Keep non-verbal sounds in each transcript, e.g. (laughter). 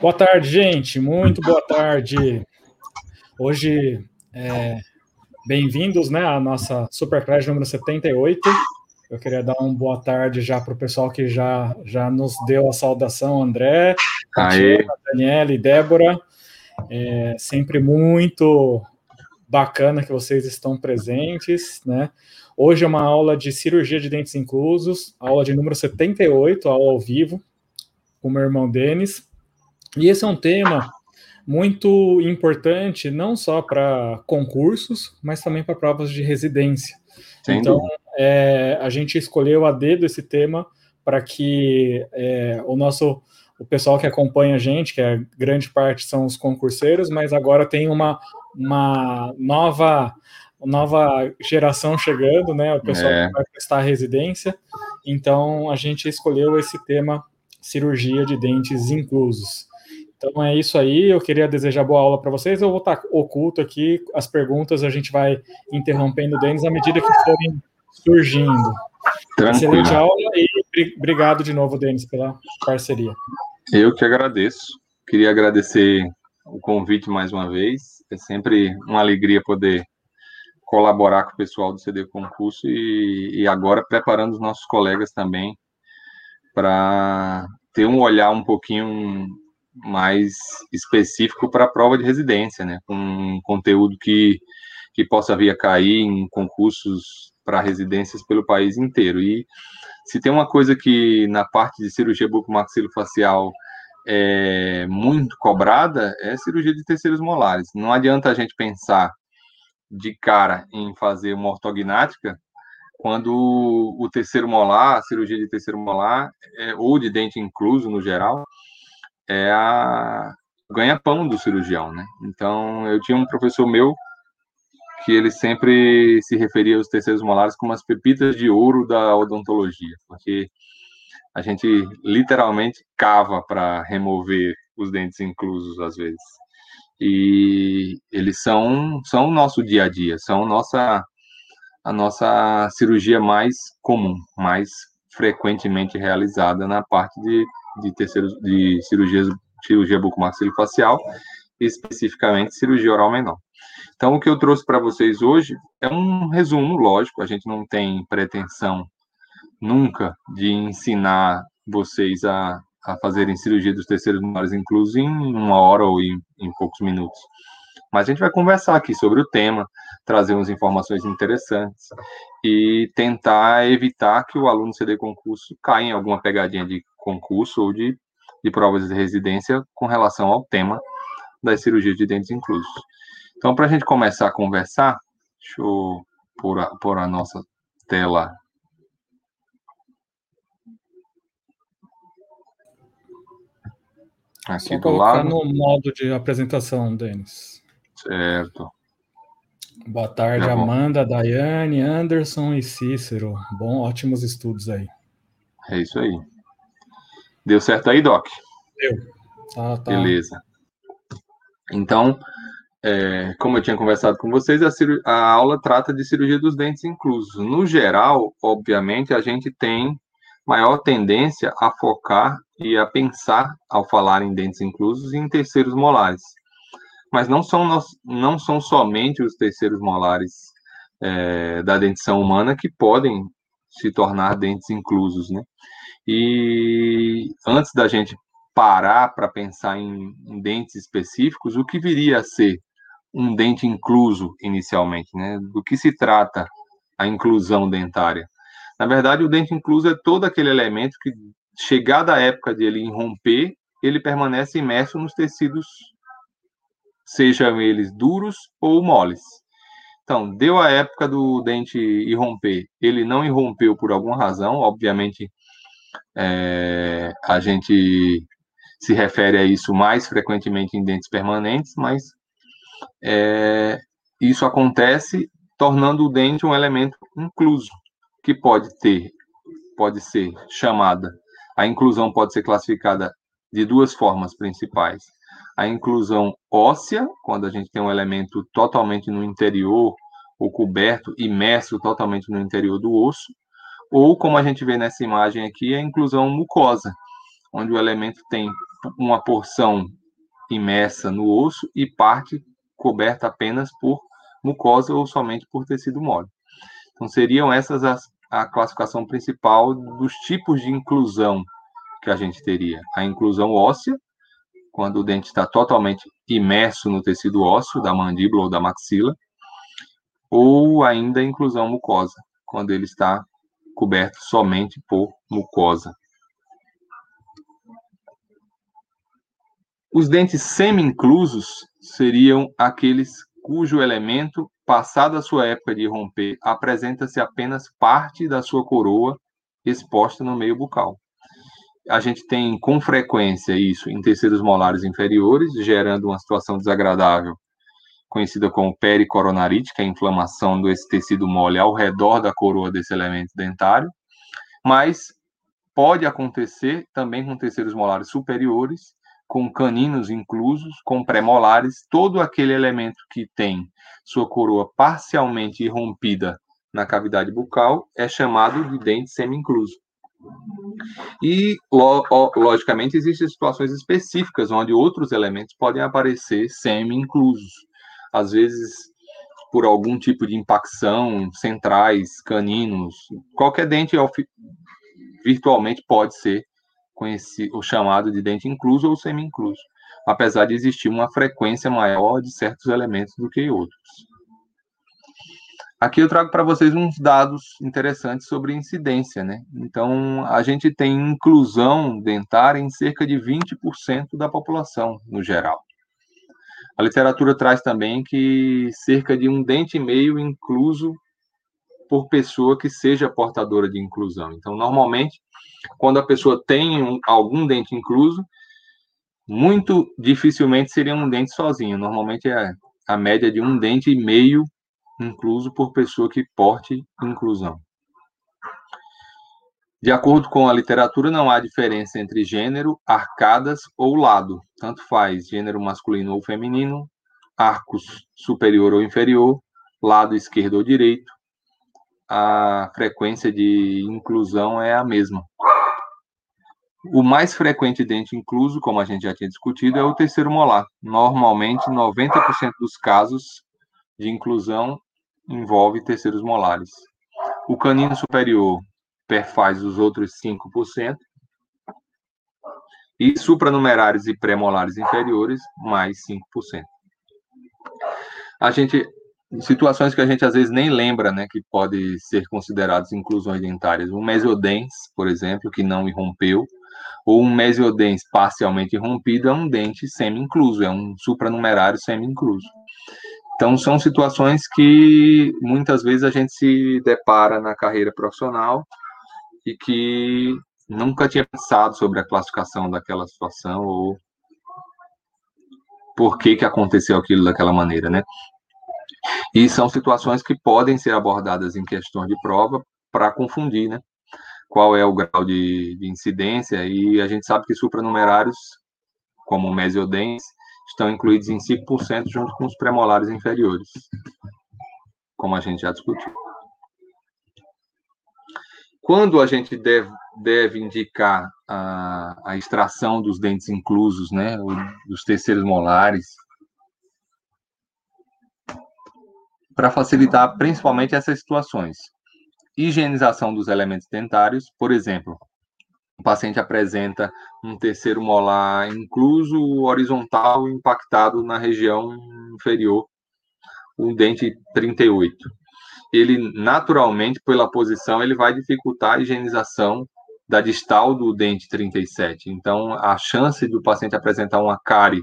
Boa tarde, gente. Muito boa tarde. Hoje, é, bem-vindos né, à nossa Superclass número 78. Eu queria dar uma boa tarde já para o pessoal que já, já nos deu a saudação, André, Daniela e Débora. É sempre muito bacana que vocês estão presentes, né? Hoje é uma aula de cirurgia de dentes inclusos, aula de número 78, aula ao vivo, com o meu irmão Denis. E esse é um tema muito importante, não só para concursos, mas também para provas de residência. Sem então, é, a gente escolheu a dedo esse tema para que é, o nosso o pessoal que acompanha a gente, que é grande parte são os concurseiros, mas agora tem uma, uma nova nova geração chegando, né? O pessoal é. que vai prestar residência. Então a gente escolheu esse tema cirurgia de dentes inclusos. Então é isso aí. Eu queria desejar boa aula para vocês. Eu vou estar oculto aqui. As perguntas a gente vai interrompendo o Denis à medida que forem surgindo. Tranquilo. Excelente aula e obrigado de novo, Denis, pela parceria. Eu que agradeço. Queria agradecer o convite mais uma vez. É sempre uma alegria poder colaborar com o pessoal do CD Concurso e, e agora preparando os nossos colegas também para ter um olhar um pouquinho mais específico para a prova de residência, né? Com um conteúdo que, que possa vir a cair em concursos para residências pelo país inteiro. E se tem uma coisa que na parte de cirurgia bucomaxilofacial é muito cobrada, é cirurgia de terceiros molares. Não adianta a gente pensar de cara em fazer uma ortognática quando o terceiro molar, a cirurgia de terceiro molar, é, ou de dente incluso no geral, é a ganha-pão do cirurgião, né? Então, eu tinha um professor meu que ele sempre se referia aos terceiros molares como as pepitas de ouro da odontologia, porque a gente literalmente cava para remover os dentes inclusos às vezes. E eles são são o nosso dia a dia, são nossa a nossa cirurgia mais comum, mais frequentemente realizada na parte de de terceiros de cirurgias, cirurgia bucomaxilofacial, especificamente cirurgia oral menor. Então, o que eu trouxe para vocês hoje é um resumo, lógico, a gente não tem pretensão nunca de ensinar vocês a, a fazerem cirurgia dos terceiros menores inclusos em uma hora ou em, em poucos minutos. Mas a gente vai conversar aqui sobre o tema, trazer umas informações interessantes e tentar evitar que o aluno CD concurso caia em alguma pegadinha de concurso ou de, de provas de residência com relação ao tema das cirurgias de dentes inclusos. Então, para a gente começar a conversar, deixa eu pôr a, pôr a nossa tela. Aqui Só do lado. no modo de apresentação, Denis. Certo. Boa tarde, Amanda, Daiane, Anderson e Cícero. Bom, ótimos estudos aí. É isso aí. Deu certo aí, Doc? Deu. Tá, tá. Beleza. Então, é, como eu tinha conversado com vocês, a, a, aula trata de cirurgia dos dentes inclusos. No geral, obviamente, a gente tem maior tendência a focar e a pensar, ao falar em dentes inclusos, em terceiros molares. Mas não são, não são somente os terceiros molares é, da dentição humana que podem se tornar dentes inclusos, né? E antes da gente parar para pensar em, em, dentes específicos, o que viria a ser um dente incluso inicialmente, né? Do que se trata a inclusão dentária? Na verdade, o dente incluso é todo aquele elemento que, chegada a época de ele irromper, ele permanece imerso nos tecidos, sejam eles duros ou moles. Então, deu a época do dente irromper, ele não irrompeu por alguma razão, obviamente é, a gente se refere a isso mais frequentemente em dentes permanentes, mas é, isso acontece tornando o dente um elemento incluso, que pode ter, pode ser chamada. A inclusão pode ser classificada de duas formas principais. A inclusão óssea, quando a gente tem um elemento totalmente no interior, ou coberto, imerso totalmente no interior do osso, ou como a gente vê nessa imagem aqui, a inclusão mucosa, onde o elemento tem uma porção imersa no osso e parte coberta apenas por mucosa ou somente por tecido mole. Então, seriam essas as, a classificação principal dos tipos de inclusão que a gente teria. A inclusão óssea, quando o dente está totalmente imerso no tecido ósseo da mandíbula ou da maxila, ou ainda a inclusão mucosa, quando ele está coberto somente por mucosa. Os dentes semi-inclusos seriam aqueles cujo elemento, passada a sua época de romper, apresenta-se apenas parte da sua coroa exposta no meio bucal. A gente tem com frequência isso em terceiros molares inferiores, gerando uma situação desagradável, conhecida como pericoronarite, que é a inflamação desse tecido mole ao redor da coroa desse elemento dentário, mas pode acontecer também com terceiros molares superiores, com caninos inclusos, com premolares, todo aquele elemento que tem sua coroa parcialmente irrompida na cavidade bucal é chamado de dente semi-incluso. E, logicamente, existem situações específicas onde outros elementos podem aparecer semi-inclusos. Às vezes, por algum tipo de impacção, centrais, caninos, qualquer dente virtualmente pode ser conhecido, chamado de dente incluso ou semi-incluso, apesar de existir uma frequência maior de certos elementos do que outros. Aqui eu trago para vocês uns dados interessantes sobre incidência, né? Então, a gente tem inclusão dentária em cerca de 20% da população, no geral. A literatura traz também que cerca de um dente e meio incluso por pessoa que seja portadora de inclusão. Então, normalmente, quando a pessoa tem um, algum dente incluso, muito dificilmente seria um dente sozinho. Normalmente é a média de um dente e meio incluso por pessoa que porte inclusão. De acordo com a literatura, não há diferença entre gênero, arcadas ou lado. Tanto faz gênero masculino ou feminino, arcos superior ou inferior, lado esquerdo ou direito. A frequência de inclusão é a mesma. O mais frequente dente incluso, como a gente já tinha discutido, é o terceiro molar. Normalmente, 90% dos casos de inclusão envolve terceiros molares. O canino superior perfaz os outros 5%, e supranumerários e pré-molares inferiores, mais 5%. A gente, situações que a gente às vezes nem lembra, né, que pode ser consideradas inclusões dentárias. Um mesiodens, por exemplo, que não irrompeu, ou um mesiodens parcialmente irrompido é um dente semi-incluso, é um supranumerário semi-incluso. Então, são situações que muitas vezes a gente se depara na carreira profissional e que nunca tinha pensado sobre a classificação daquela situação ou por que, que aconteceu aquilo daquela maneira, né? E são situações que podem ser abordadas em questões de prova para confundir, né? Qual é o grau de, de incidência, e a gente sabe que supranumerários, como mesiodens, estão incluídos em 5% junto com os premolares inferiores, como a gente já discutiu. Quando a gente deve, deve indicar a, a extração dos dentes inclusos, né, dos terceiros molares, para facilitar principalmente essas situações. Higienização dos elementos dentários, por exemplo, o paciente apresenta um terceiro molar incluso horizontal impactado na região inferior, o dente 38. Ele, naturalmente, pela posição, ele vai dificultar a higienização da distal do dente 37. Então, a chance do paciente apresentar uma cárie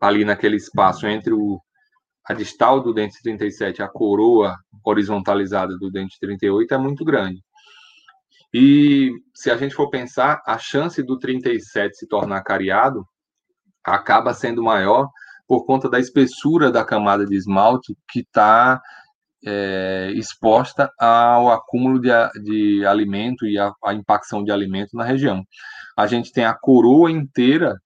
ali naquele espaço entre o, a distal do dente 37 e a coroa horizontalizada do dente 38 é muito grande. E se a gente for pensar, a chance do 37 se tornar cariado acaba sendo maior por conta da espessura da camada de esmalte que está é, exposta ao acúmulo de, de alimento e a impacção de alimento na região. A gente tem a coroa inteira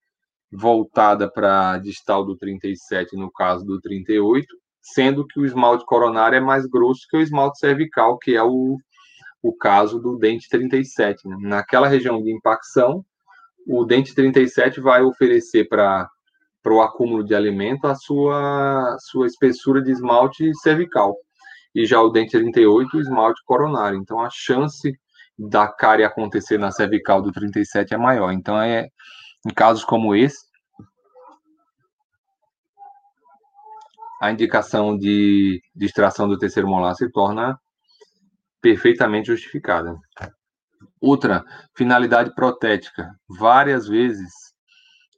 voltada para a distal do 37, no caso do 38, sendo que o esmalte coronário é mais grosso que o esmalte cervical, que é o o caso do dente 37. Né? Naquela região de impacção, o dente 37 vai oferecer para para o acúmulo de alimento a sua, sua espessura de esmalte cervical. E já o dente 38, o esmalte coronário. Então, a chance da cárie acontecer na cervical do 37 é maior. Então, é, em casos como esse, a indicação de, extração do terceiro molar se torna perfeitamente justificada. Outra, finalidade protética. Várias vezes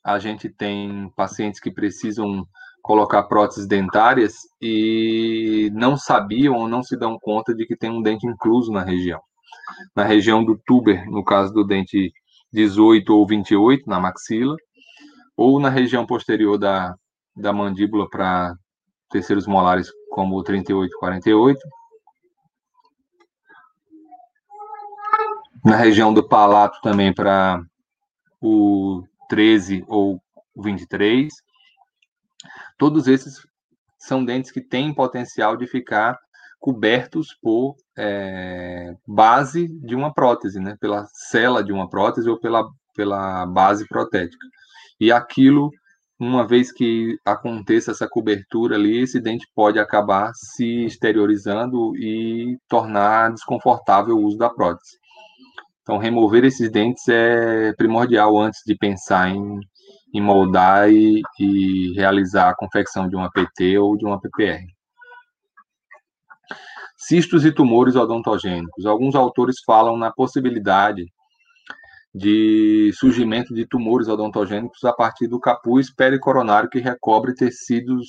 a gente tem pacientes que precisam colocar próteses dentárias e não sabiam ou não se dão conta de que tem um dente incluso na região. Na região do tuber, no caso do dente 18 ou 28, na maxila, ou na região posterior da, da mandíbula para terceiros molares, como o 38 e 48. Na região do palato também para o 13 ou 23. Todos esses são dentes que têm potencial de ficar cobertos por é, base de uma prótese, né? Pela cela de uma prótese ou pela, pela base protética. E aquilo, uma vez que aconteça essa cobertura ali, esse dente pode acabar se exteriorizando e tornar desconfortável o uso da prótese. Então, remover esses dentes é primordial antes de pensar em, em moldar e, e realizar a confecção de uma PT ou de uma PPR. Cistos e tumores odontogênicos. Alguns autores falam na possibilidade de surgimento de tumores odontogênicos a partir do capuz pericoronário que recobre tecidos,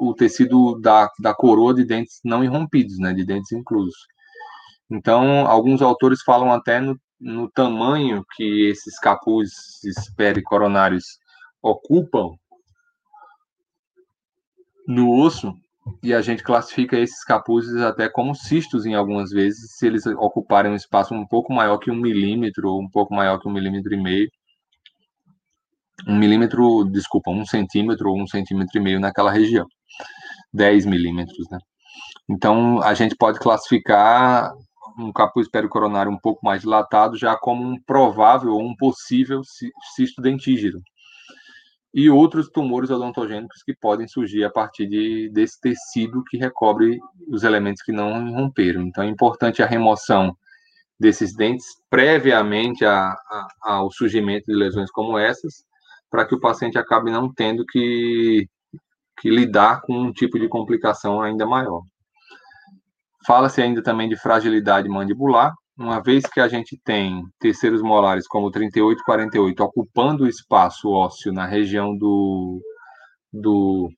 o tecido da, da coroa de dentes não irrompidos, né, de dentes inclusos. Então, alguns autores falam até no, no tamanho que esses capuzes pericoronários ocupam no osso, e a gente classifica esses capuzes até como cistos em algumas vezes, se eles ocuparem um espaço um pouco maior que um milímetro, ou um pouco maior que um milímetro e meio. Um milímetro, desculpa, um centímetro ou um centímetro e meio naquela região. 10 milímetros, né? Então, a gente pode classificar um capuz pericoronário um pouco mais dilatado, já como um provável ou um possível cisto dentígero. E outros tumores odontogênicos que podem surgir a partir de, desse tecido que recobre os elementos que não romperam. Então, é importante a remoção desses dentes previamente a, a, ao surgimento de lesões como essas, para que o paciente acabe não tendo que, que lidar com um tipo de complicação ainda maior. Fala-se ainda também de fragilidade mandibular, uma vez que a gente tem terceiros molares como 38 e 48 ocupando o espaço ósseo na região do, do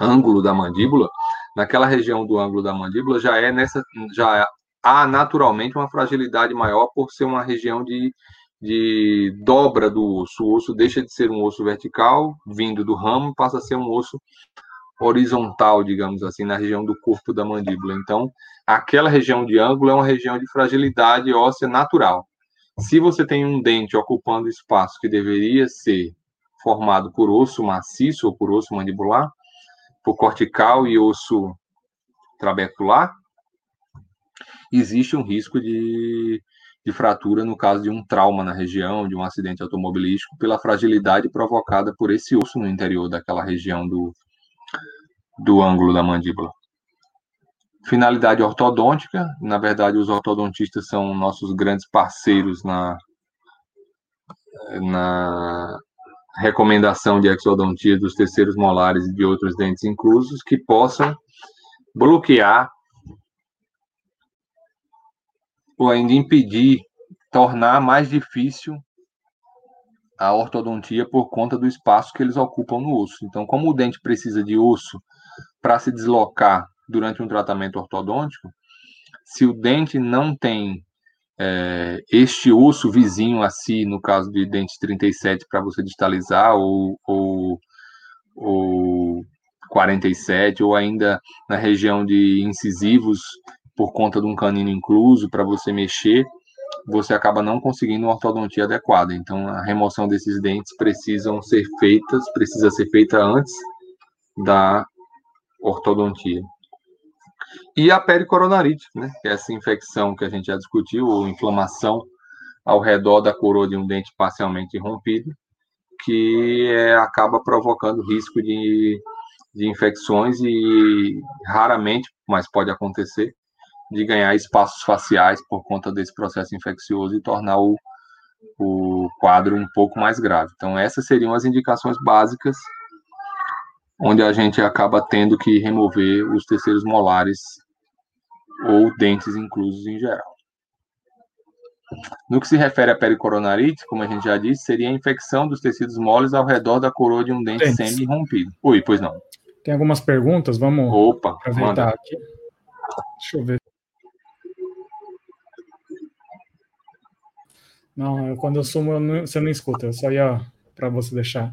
ângulo da mandíbula, naquela região do ângulo da mandíbula já é nessa já há naturalmente uma fragilidade maior por ser uma região de, de dobra do osso. O osso deixa de ser um osso vertical, vindo do ramo, passa a ser um osso horizontal, digamos assim, na região do corpo da mandíbula. Então, aquela região de ângulo é uma região de fragilidade óssea natural. Se você tem um dente ocupando espaço que deveria ser formado por osso maciço ou por osso mandibular, por cortical e osso trabecular, existe um risco de, de fratura no caso de um trauma na região, de um acidente automobilístico, pela fragilidade provocada por esse osso no interior daquela região do, do ângulo da mandíbula. Finalidade ortodôntica, na verdade, os ortodontistas são nossos grandes parceiros na, na recomendação de exodontia dos terceiros molares e de outros dentes inclusos que possam bloquear ou ainda impedir, tornar mais difícil a ortodontia por conta do espaço que eles ocupam no osso. Então, como o dente precisa de osso para se deslocar durante um tratamento ortodôntico, se o dente não tem é, este osso vizinho a si, no caso de dente 37, para você distalizar, ou, ou, ou 47, ou ainda na região de incisivos, por conta de um canino incluso, para você mexer, você acaba não conseguindo uma ortodontia adequada. Então, a remoção desses dentes precisam ser feitas, precisa ser feita antes da ortodontia. E a pericoronarite, né, que é essa infecção que a gente já discutiu, ou inflamação ao redor da coroa de um dente parcialmente rompido, que é, acaba provocando risco de, de infecções e raramente, mas pode acontecer, de ganhar espaços faciais por conta desse processo infeccioso e tornar o, o quadro um pouco mais grave. Então, essas seriam as indicações básicas onde a gente acaba tendo que remover os terceiros molares ou dentes inclusos em geral. No que se refere à pericoronarite, como a gente já disse, seria a infecção dos tecidos moles ao redor da coroa de um dente semi-rompido. Oi, pois não. Tem algumas perguntas, vamos Opa, aproveitar manda. aqui. Deixa eu ver. Não, quando eu sumo, eu não, você não escuta, eu só ia para você deixar.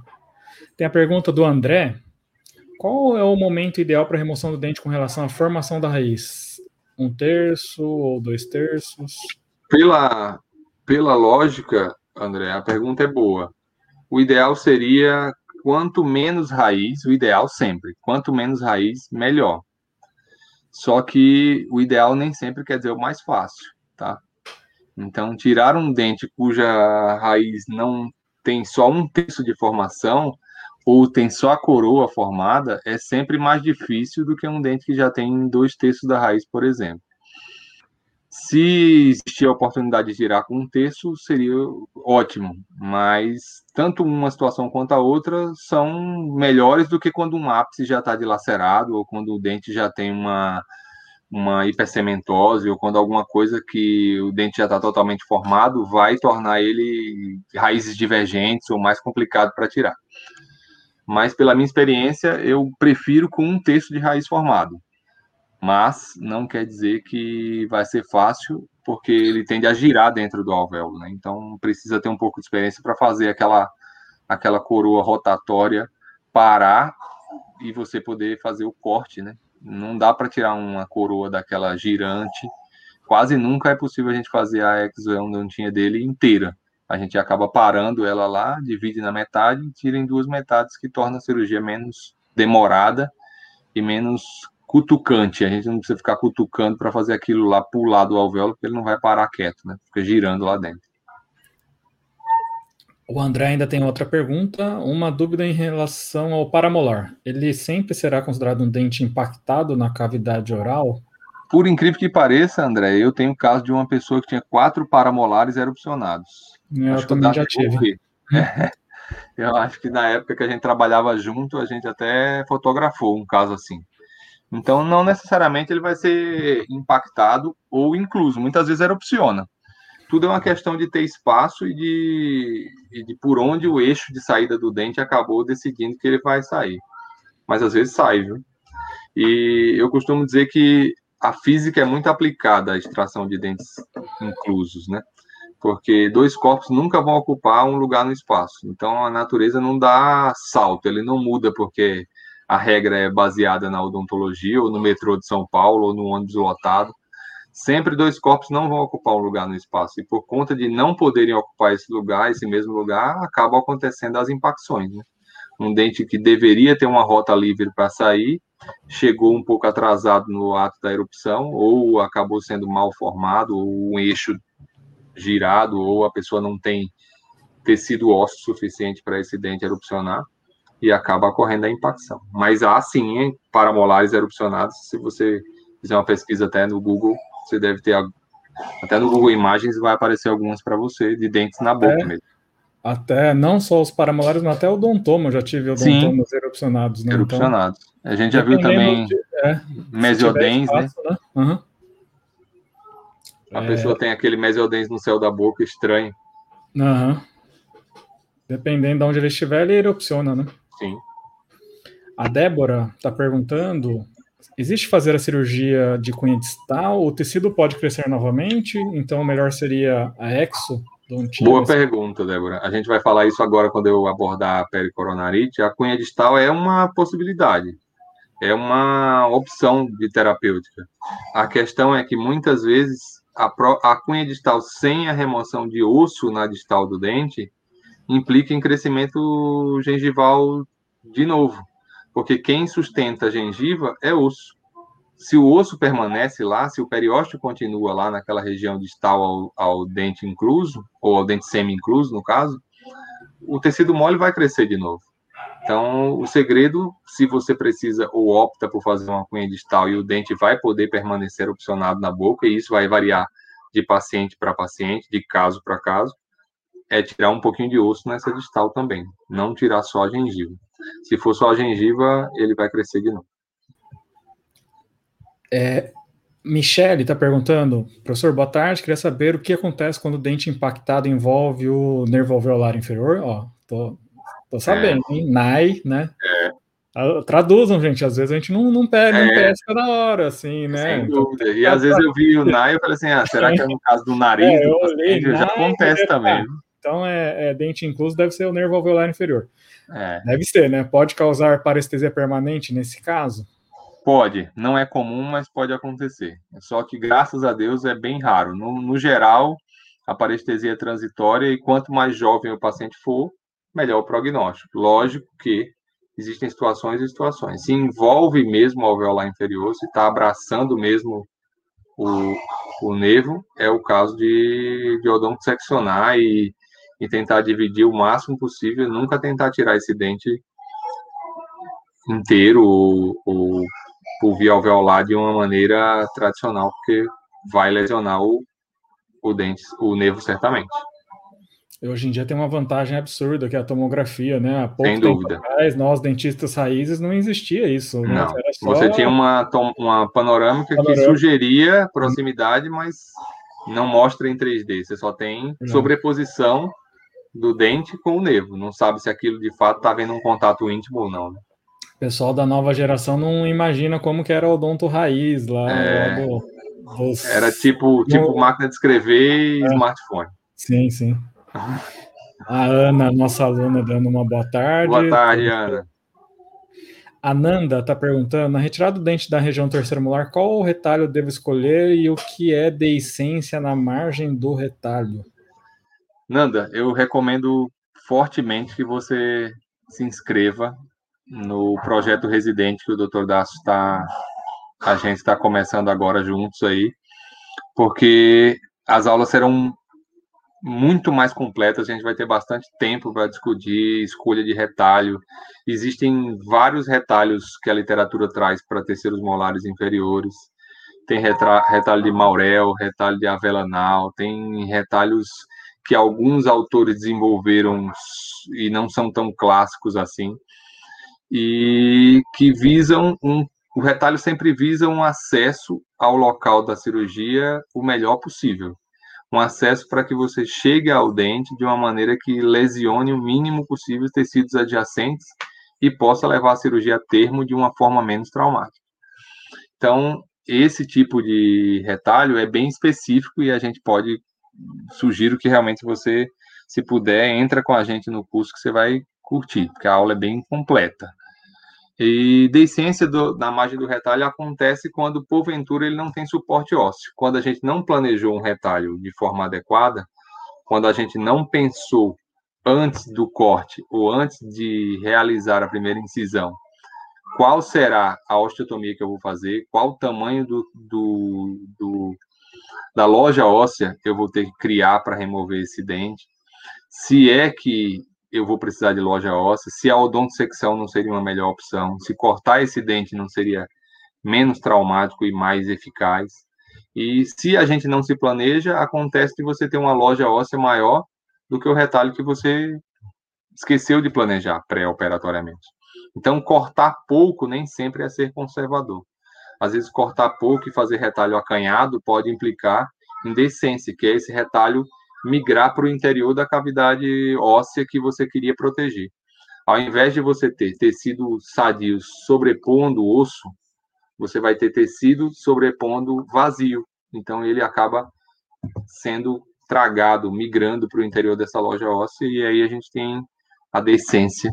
Tem a pergunta do André. Qual é o momento ideal para remoção do dente com relação à formação da raiz? Um terço ou dois terços? Pela, pela lógica, André, a pergunta é boa. O ideal seria quanto menos raiz, o ideal sempre, quanto menos raiz, melhor. Só que o ideal nem sempre quer dizer o mais fácil, tá? Então, tirar um dente cuja raiz não tem só um terço de formação, ou tem só a coroa formada, é sempre mais difícil do que um dente que já tem dois terços da raiz, por exemplo. Se existir a oportunidade de tirar com um terço, seria ótimo, mas tanto uma situação quanto a outra são melhores do que quando um ápice já está dilacerado ou quando o dente já tem uma, uma ou quando alguma coisa que o dente já está totalmente formado vai tornar ele raízes divergentes ou mais complicado para tirar. Mas pela minha experiência, eu prefiro com um terço de raiz formado mas não quer dizer que vai ser fácil, porque ele tende a girar dentro do alvéolo, né? Então precisa ter um pouco de experiência para fazer aquela aquela coroa rotatória parar e você poder fazer o corte, né? Não dá para tirar uma coroa daquela girante. Quase nunca é possível a gente fazer a exoendodontia dele inteira. A gente acaba parando ela lá, divide na metade e tira em duas metades, que torna a cirurgia menos demorada e menos cutucante. A gente não precisa ficar cutucando para fazer aquilo lá pular do alvéolo, porque ele não vai parar quieto, né? Fica girando lá dentro. O André ainda tem outra pergunta, uma dúvida em relação ao paramolar. Ele sempre será considerado um dente impactado na cavidade oral? Por incrível que pareça, André, eu tenho o caso de uma pessoa que tinha quatro paramolares erupcionados. Eu acho também já tive. É, (laughs) eu acho que na época que a gente trabalhava junto, a gente até fotografou um caso assim. Então, não necessariamente ele vai ser impactado ou incluso. Muitas vezes erupciona. Tudo é uma questão de ter espaço e de, e de por onde o eixo de saída do dente acabou decidindo que ele vai sair. Mas às vezes sai, viu? E eu costumo dizer que a física é muito aplicada à extração de dentes inclusos, né? Porque dois corpos nunca vão ocupar um lugar no espaço. Então a natureza não dá salto, ele não muda porque a regra é baseada na odontologia, ou no metrô de São Paulo, ou no ônibus lotado. Sempre dois corpos não vão ocupar um lugar no espaço, e por conta de não poderem ocupar esse lugar, esse mesmo lugar, acabam acontecendo as impacções. Né? Um dente que deveria ter uma rota livre para sair, chegou um pouco atrasado no ato da erupção, ou acabou sendo mal formado, ou um eixo girado, ou a pessoa não tem tecido ósseo suficiente para esse dente erupcionar e acaba ocorrendo a impacção. Mas há sim paramolares erupcionados. Se você fizer uma pesquisa até no Google, você deve ter até no Google Imagens vai aparecer algumas para você de dentes na boca é, mesmo. Até não só os paramolares, mas até o odontoma, já tive odontomas sim, erupcionados, né? Então, erupcionados. Então, a gente já viu também de, é, mesiodens, né? né? Uhum. A é... pessoa tem aquele mesiodens no céu da boca estranho. Uhum. Dependendo de onde ele estiver, ele erupciona, né? Sim. A Débora está perguntando: existe fazer a cirurgia de cunha distal? O tecido pode crescer novamente? Então, o melhor seria a exo? Boa pergunta, Débora. A gente vai falar isso agora quando eu abordar a pericoronarite. A cunha distal é uma possibilidade, é uma opção de terapêutica. A questão é que muitas vezes a, a cunha distal sem a remoção de osso na distal do dente implica em crescimento gengival de novo, porque quem sustenta a gengiva é osso. se o osso permanece lá, se o periósteo continua lá naquela região distal ao, ao dente incluso, ou ao dente semi-incluso, no caso, o tecido mole vai crescer de novo. Então, o segredo, se você precisa ou opta por fazer uma cunha distal e o dente vai poder permanecer opcionado na boca, e isso vai variar de paciente para paciente, de caso para caso, é tirar um pouquinho de osso nessa distal também, não tirar só a gengiva. Se for só a gengiva, ele vai crescer de novo. É, Michele está perguntando, professor, boa tarde, queria saber o que acontece quando o dente impactado envolve o nervo alveolar inferior. Ó, tô, tô sabendo, é. hein? NAI, né? É. Ah, traduzam, gente, às vezes a gente não, não, pega, não é. pesca na hora, assim, né? Sem dúvida. E às vezes eu vi o NAI e falei assim, ah, será que é no caso do nariz? É, eu olhei, já acontece também. Então, é, é, dente incluso deve ser o nervo alveolar inferior. É. Deve ser, né? Pode causar parestesia permanente nesse caso? Pode, não é comum, mas pode acontecer. Só que, graças a Deus, é bem raro. No, no geral, a parestesia é transitória e quanto mais jovem o paciente for, melhor o prognóstico. Lógico que existem situações e situações. Se envolve mesmo o alveolar inferior, se está abraçando mesmo o, o nervo, é o caso de, de odonto seccionar e, e tentar dividir o máximo possível, nunca tentar tirar esse dente inteiro ou, ou por via alveolar de uma maneira tradicional, porque vai lesionar o, o dente, o nervo certamente. Hoje em dia tem uma vantagem absurda que é a tomografia, né? Há pouco Sem dúvida. atrás, nós dentistas raízes não existia isso. Não. Só... Você tinha uma, uma panorâmica, panorâmica, que sugeria proximidade, mas não mostra em 3D. Você só tem sobreposição do dente com o nervo. Não sabe se aquilo de fato está havendo um contato íntimo ou não. Né? O pessoal da nova geração não imagina como que era o odonto raiz lá, é... lá do, dos... Era tipo, tipo no... máquina de escrever e é. smartphone. Sim, sim. A Ana, nossa aluna, dando uma boa tarde. Boa tarde, Ana. A Nanda está perguntando: na retirada do dente da região terceira molar, qual retalho devo escolher e o que é deiscência na margem do retalho? Nanda, eu recomendo fortemente que você se inscreva no projeto residente que o Dr. Daço está, a gente está começando agora juntos aí, porque as aulas serão muito mais completas, a gente vai ter bastante tempo para discutir escolha de retalho. Existem vários retalhos que a literatura traz para terceiros molares inferiores. Tem retalho de Maurel, retalho de Avelanal, tem retalhos que alguns autores desenvolveram e não são tão clássicos assim e que visam um o retalho sempre visa um acesso ao local da cirurgia o melhor possível. Um acesso para que você chegue ao dente de uma maneira que lesione o mínimo possível os tecidos adjacentes e possa levar a cirurgia a termo de uma forma menos traumática. Então, esse tipo de retalho é bem específico e a gente pode sugiro que realmente você, se puder, entra com a gente no curso que você vai curtir, porque a aula é bem completa. E deiscência do, na margem do retalho acontece quando, porventura, ele não tem suporte ósseo. Quando a gente não planejou um retalho de forma adequada, quando a gente não pensou antes do corte ou antes de realizar a primeira incisão, qual será a osteotomia que eu vou fazer, qual o tamanho do, do, do da loja óssea que eu vou ter que criar para remover esse dente, se é que eu vou precisar de loja óssea, se a odontosecção não seria uma melhor opção, se cortar esse dente não seria menos traumático e mais eficaz. E se a gente não se planeja, acontece de você ter uma loja óssea maior do que o retalho que você esqueceu de planejar pré-operatoriamente. Então, cortar pouco nem sempre é ser conservador. Às vezes, cortar pouco e fazer retalho acanhado pode implicar em decência, que é esse retalho migrar para o interior da cavidade óssea que você queria proteger. Ao invés de você ter tecido sadio sobrepondo o osso, você vai ter tecido sobrepondo vazio. Então ele acaba sendo tragado, migrando para o interior dessa loja óssea, e aí a gente tem a decência,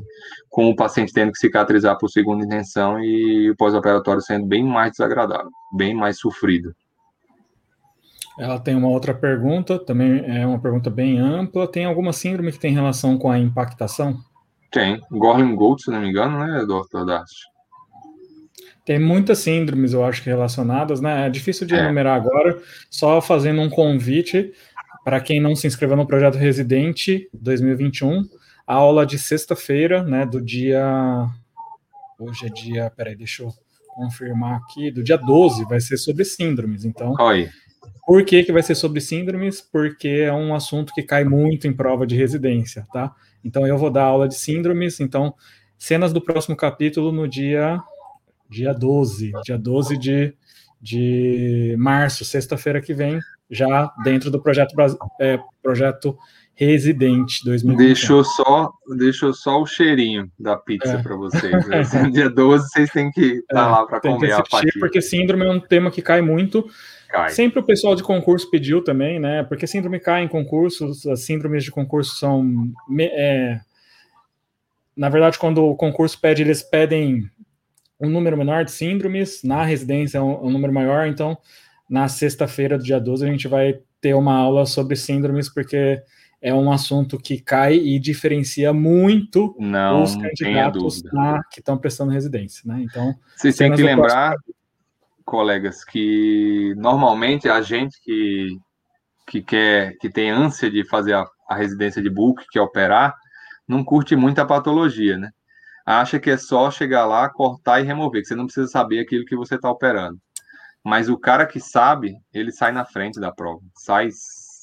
com o paciente tendo que cicatrizar por segunda intenção e o pós-operatório sendo bem mais desagradável, bem mais sofrido. Ela tem uma outra pergunta, também é uma pergunta bem ampla. Tem alguma síndrome que tem relação com a impactação? Tem. Gorlin Gold, se não me engano, né, doutor Darcy? Tem muitas síndromes, eu acho que relacionadas, né? É difícil de é. enumerar agora, só fazendo um convite para quem não se inscreveu no projeto Residente 2021, a aula de sexta-feira, né, do dia hoje é dia, peraí, deixa eu confirmar aqui, do dia 12 vai ser sobre síndromes. Então, Oi. Por que que vai ser sobre síndromes? Porque é um assunto que cai muito em prova de residência, tá? Então eu vou dar aula de síndromes, então cenas do próximo capítulo no dia dia 12, dia 12 de, de março, sexta-feira que vem, já dentro do projeto, é, projeto Residente 2020. Deixou só, deixou só o cheirinho da pizza é. para vocês. Né? dia 12 vocês têm que estar (laughs) tá é, lá para comer a fatia. Porque síndrome é um tema que cai muito. Cai. Sempre o pessoal de concurso pediu também, né? Porque síndrome cai em concursos, as síndromes de concurso são. É, na verdade, quando o concurso pede, eles pedem um número menor de síndromes, na residência é um, um número maior, então na sexta-feira do dia 12 a gente vai ter uma aula sobre síndromes, porque é um assunto que cai e diferencia muito Não, os candidatos na, que estão prestando residência, né? Então, vocês têm que lembrar, colegas, que normalmente a gente que, que quer, que tem ânsia de fazer a, a residência de book, que é operar, não curte muito a patologia, né? Acha que é só chegar lá, cortar e remover, que você não precisa saber aquilo que você está operando. Mas o cara que sabe, ele sai na frente da prova, sai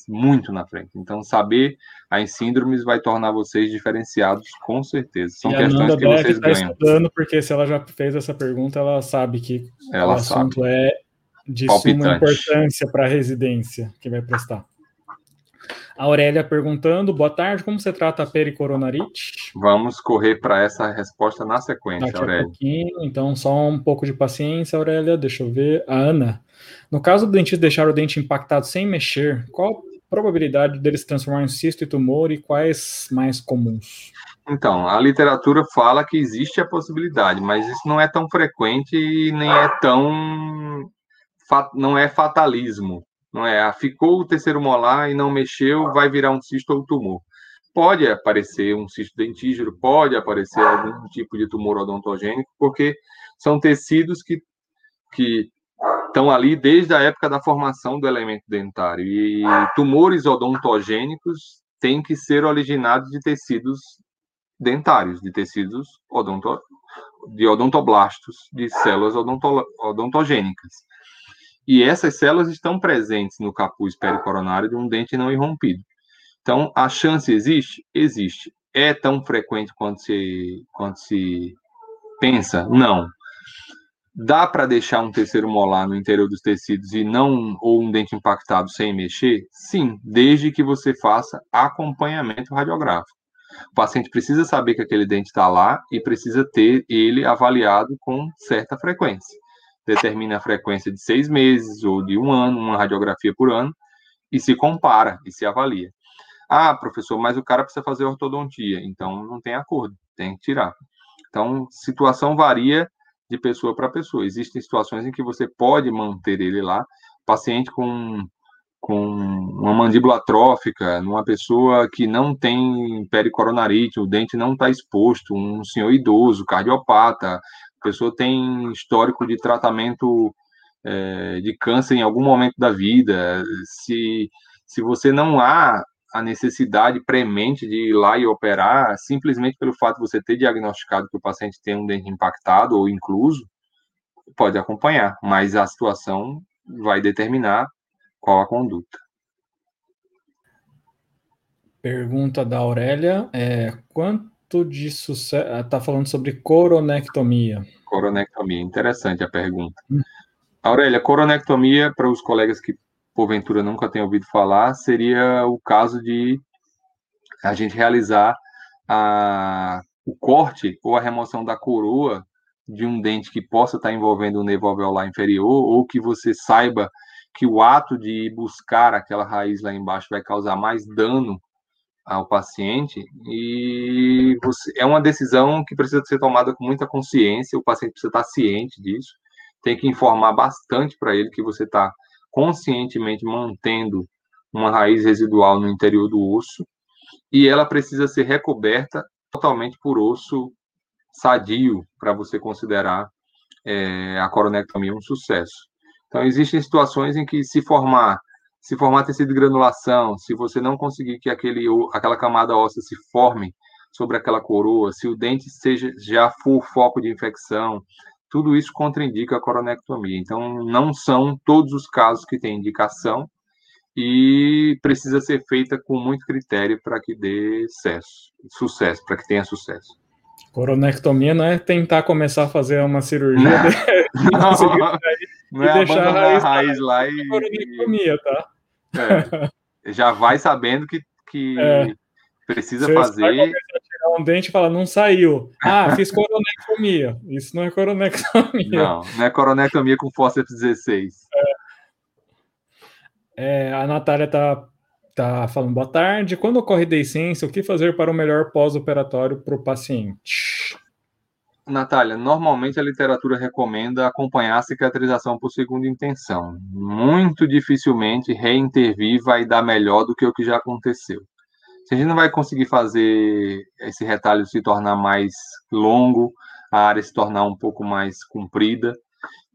muito na frente. Então, saber as síndromes vai tornar vocês diferenciados, com certeza. São e questões que vocês tá ganham. Estudando, porque se ela já fez essa pergunta, ela sabe que ela o assunto sabe. é de Palpitante. suma importância para a residência que vai prestar. A Aurélia perguntando, boa tarde, como você trata a pericoronarite? Vamos correr para essa resposta na sequência, Daqui Aurélia. Um então, só um pouco de paciência, Aurélia, deixa eu ver. A Ana, no caso do dentista deixar o dente impactado sem mexer, qual probabilidade dele se transformar em cisto e tumor e quais mais comuns? Então, a literatura fala que existe a possibilidade, mas isso não é tão frequente e nem é tão não é fatalismo não é? Ah, ficou o terceiro molar e não mexeu, vai virar um cisto ou tumor. Pode aparecer um cisto dentígero, pode aparecer algum tipo de tumor odontogênico, porque são tecidos que, que estão ali desde a época da formação do elemento dentário. E tumores odontogênicos têm que ser originados de tecidos dentários, de tecidos odonto, de odontoblastos, de células odonto, odontogênicas. E essas células estão presentes no capuz pericoronário de um dente não irrompido. Então, a chance existe? Existe. É tão frequente quanto se, quanto se pensa? Não. Dá para deixar um terceiro molar no interior dos tecidos e não ou um dente impactado sem mexer? Sim, desde que você faça acompanhamento radiográfico. O paciente precisa saber que aquele dente está lá e precisa ter ele avaliado com certa frequência determina a frequência de seis meses ou de um ano, uma radiografia por ano, e se compara e se avalia. Ah, professor, mas o cara precisa fazer ortodontia, então não tem acordo, tem que tirar. Então, situação varia de pessoa para pessoa. Existem situações em que você pode manter ele lá, paciente com, com uma mandíbula atrófica, numa pessoa que não tem pericoronarite, o dente não está exposto, um senhor idoso, cardiopata, a pessoa tem histórico de tratamento é, de câncer em algum momento da vida, se, se você não há a necessidade premente de ir lá e operar, simplesmente pelo fato de você ter diagnosticado que o paciente tem um dente impactado ou incluso, pode acompanhar, mas a situação vai determinar qual a conduta. Pergunta da Aurélia é quanto de sucesso. Está falando sobre coronectomia. Coronectomia, interessante a pergunta. Hum. Aurélia, coronectomia, para os colegas que porventura nunca tenham ouvido falar, seria o caso de a gente realizar a, o corte ou a remoção da coroa de um dente que possa estar envolvendo o nervo alveolar inferior, ou que você saiba que o ato de buscar aquela raiz lá embaixo vai causar mais dano ao paciente e você, é uma decisão que precisa ser tomada com muita consciência, o paciente precisa estar ciente disso, tem que informar bastante para ele que você está conscientemente mantendo uma raiz residual no interior do osso e ela precisa ser recoberta totalmente por osso sadio para você considerar é, a coronectomia um sucesso. Então, existem situações em que se formar, se formar tecido de granulação, se você não conseguir que aquele, aquela camada óssea se forme sobre aquela coroa, se o dente seja já for foco de infecção, tudo isso contraindica a coronectomia. Então, não são todos os casos que têm indicação e precisa ser feita com muito critério para que dê sucesso, sucesso para que tenha sucesso. Coronectomia não é tentar começar a fazer uma cirurgia não, (laughs) (laughs) não, não é deixar a raiz, a raiz lá e coronectomia, tá? É, já vai sabendo que, que é. precisa fazer. Um dente e fala, não saiu. Ah, fiz coronectomia. Isso não é coronectomia. Não, não é coronectomia com fórceps 16. É. é a Natália tá Tá falando boa tarde. Quando ocorre deiscência, o que fazer para o melhor pós-operatório para o paciente? Natália, normalmente a literatura recomenda acompanhar a cicatrização por segunda intenção. Muito dificilmente reintervir vai dar melhor do que o que já aconteceu. Se a gente não vai conseguir fazer esse retalho se tornar mais longo, a área se tornar um pouco mais comprida,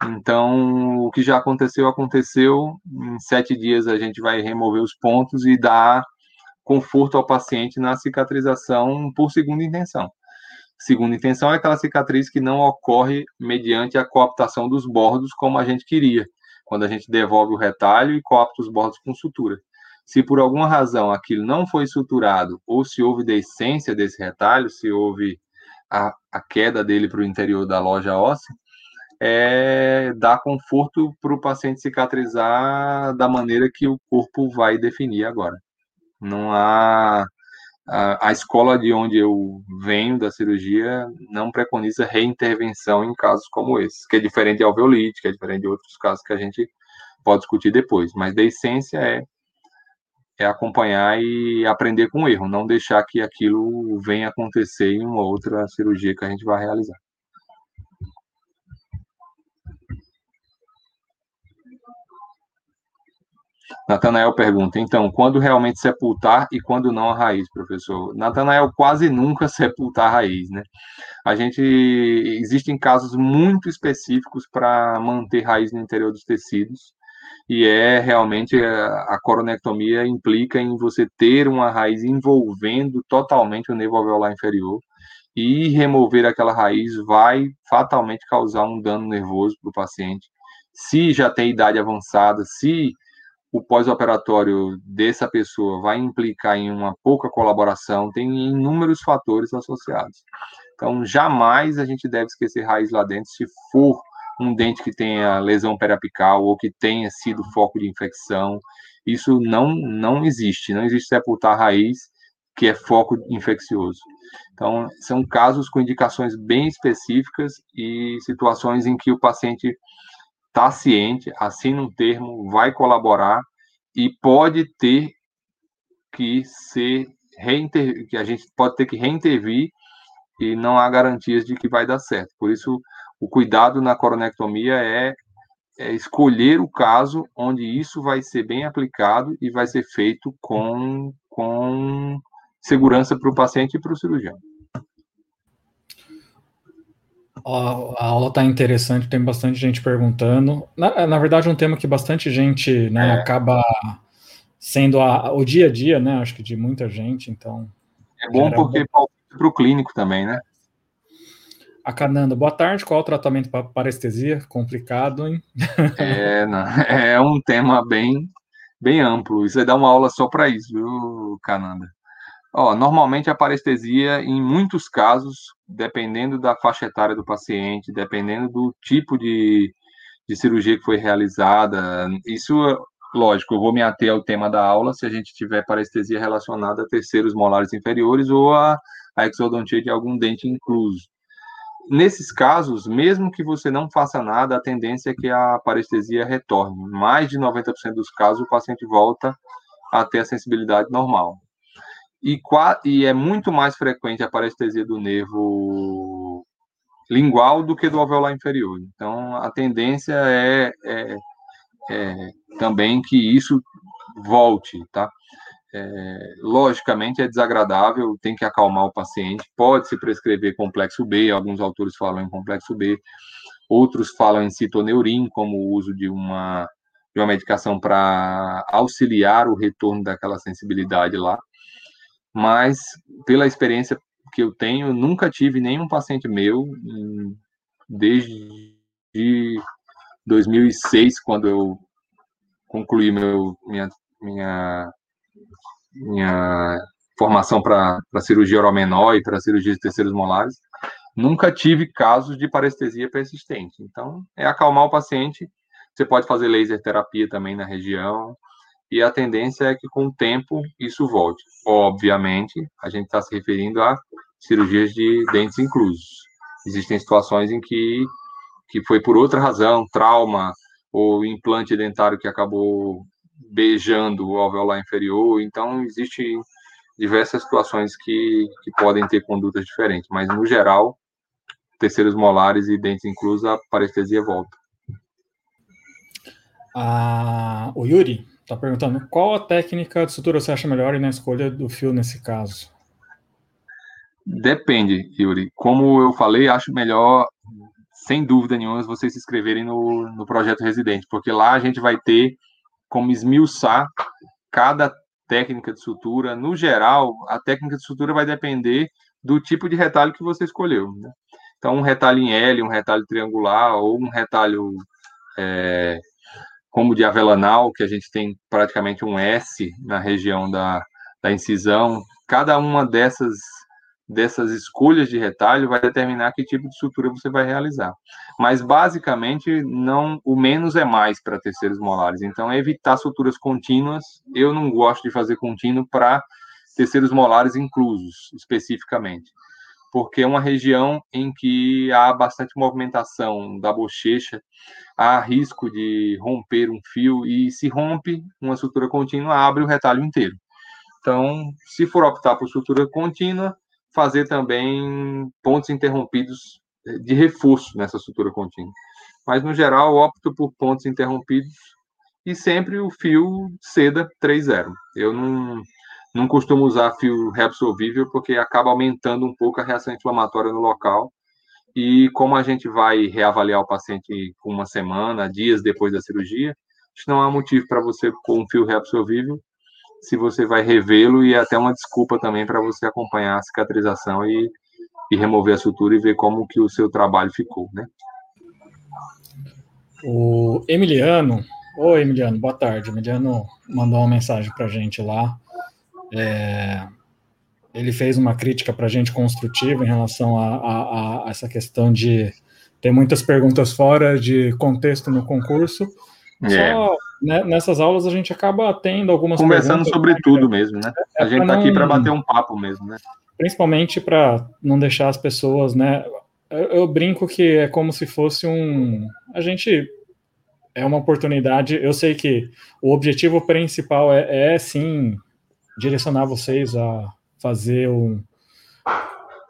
então, o que já aconteceu, aconteceu. Em sete dias a gente vai remover os pontos e dar conforto ao paciente na cicatrização por segunda intenção. Segunda intenção é aquela cicatriz que não ocorre mediante a coaptação dos bordos como a gente queria, quando a gente devolve o retalho e coapta os bordos com sutura. Se por alguma razão aquilo não foi suturado, ou se houve descência desse retalho, se houve a, a queda dele para o interior da loja óssea, é dar conforto para o paciente cicatrizar da maneira que o corpo vai definir agora. Não há a, a, escola de onde eu venho da cirurgia não preconiza reintervenção em casos como esse, que é diferente de alveolite, que é diferente de outros casos que a gente pode discutir depois. Mas da essência é é acompanhar e aprender com o erro, não deixar que aquilo venha acontecer em uma outra cirurgia que a gente vai realizar. Natanael pergunta, então, quando realmente sepultar e quando não a raiz, professor? Natanael, quase nunca (laughs) sepultar a raiz, né? A gente, existem casos muito específicos para manter raiz no interior dos tecidos, e é realmente a, a coronectomia implica em você ter uma raiz envolvendo totalmente o nervo alveolar inferior, e remover aquela raiz vai fatalmente causar um dano nervoso para o paciente. Se já tem idade avançada, se o pós-operatório dessa pessoa vai implicar em uma pouca colaboração, tem inúmeros fatores associados. Então, jamais a gente deve esquecer raiz lá dentro, se for um dente que tenha lesão periapical ou que tenha sido foco de infecção, isso não, não existe, não existe sepultar raiz que é foco infeccioso. Então, são casos com indicações bem específicas e situações em que o paciente está ciente, assina um termo, vai colaborar e pode ter que ser reinter... que a gente pode ter que reintervir e não há garantias de que vai dar certo. Por isso, o cuidado na coronectomia é, é escolher o caso onde isso vai ser bem aplicado e vai ser feito com, com segurança para o paciente e para o cirurgião. A aula está interessante, tem bastante gente perguntando. Na, na, verdade, é um tema que bastante gente né, é. acaba sendo a, o dia a dia, né? Acho que de muita gente, então. É bom porque para o clínico também, né? A Cananda, boa tarde. Qual o tratamento para parestesia? Complicado, hein? É, não, (laughs) é um tema bem, bem amplo. Isso vai dar uma aula só para isso, viu, Cananda? Ó, normalmente a parestesia, em muitos casos, dependendo da faixa etária do paciente, dependendo do tipo de, de cirurgia que foi realizada, isso, lógico, eu vou me ater ao tema da aula se a gente tiver parestesia relacionada a terceiros molares inferiores ou a, a exodontia de algum dente incluso. Nesses casos, mesmo que você não faça nada, a tendência é que a parestesia retorne. Mais de 90% dos casos, o paciente volta a ter a sensibilidade normal e, e é muito mais frequente a parestesia do nervo lingual do que do alveolar inferior. Então, a tendência é, é, é também que isso volte, tá? É, logicamente é desagradável, tem que acalmar o paciente, pode se prescrever complexo B, alguns autores falam em complexo B, outros falam em citoneurim como o uso de uma, de uma medicação para auxiliar o retorno daquela sensibilidade lá. Mas, pela experiência que eu tenho, nunca tive nenhum paciente meu, desde 2006, quando eu concluí meu, minha, minha, minha formação para cirurgia oral menor e para cirurgia de terceiros molares, nunca tive casos de parestesia persistente. Então, é acalmar o paciente. Você pode fazer laser terapia também na região, e a tendência é que com o tempo isso volte. Obviamente, a gente está se referindo a cirurgias de dentes inclusos. Existem situações em que, que foi por outra razão, trauma ou implante dentário que acabou beijando o alveolar inferior. Então, existem diversas situações que, que podem ter condutas diferentes, mas no geral, terceiros molares e dentes inclusos, a parestesia volta. Ah, o Yuri está perguntando qual a técnica de sutura você acha melhor na escolha do fio nesse caso? Depende, Yuri. Como eu falei, acho melhor, sem dúvida nenhuma, vocês se inscreverem no, no projeto Residente, porque lá a gente vai ter como esmiuçar cada técnica de sutura. No geral, a técnica de sutura vai depender do tipo de retalho que você escolheu. Né? Então, um retalho em L, um retalho triangular, ou um retalho é, como de avelanal, que a gente tem praticamente um S na região da, da incisão. Cada uma dessas dessas escolhas de retalho vai determinar que tipo de sutura você vai realizar. Mas basicamente não o menos é mais para terceiros molares. Então é evitar suturas contínuas. Eu não gosto de fazer contínuo para terceiros molares inclusos, especificamente. Porque é uma região em que há bastante movimentação da bochecha, há risco de romper um fio e se rompe uma sutura contínua, abre o retalho inteiro. Então, se for optar por sutura contínua, fazer também pontos interrompidos eh, de reforço nessa sutura contínua. Mas, no geral, opto por pontos interrompidos e sempre o fio seda 3.0. Eu não, não costumo usar fio reabsorvível porque acaba aumentando um pouco a reação inflamatória no local. E como a gente vai reavaliar o paciente com uma semana, dias depois da cirurgia, não há motivo para você com um fio reabsorvível se você vai revê-lo e é até uma desculpa também para você acompanhar a cicatrização e, e remover a sutura e ver como que o seu trabalho ficou, né? O Emiliano, oi Emiliano, boa tarde. Emiliano mandou uma mensagem para a gente lá. É, ele fez uma crítica para a gente construtiva em relação a, a, a, essa questão de ter muitas perguntas fora de contexto no concurso. É. Só nessas aulas a gente acaba tendo algumas conversando sobre né, tudo mesmo, né? É a gente está aqui para bater um papo mesmo, né? Principalmente para não deixar as pessoas, né? Eu, eu, brinco que é como se fosse um, a gente é uma oportunidade. Eu sei que o objetivo principal é, é sim direcionar vocês a fazer um,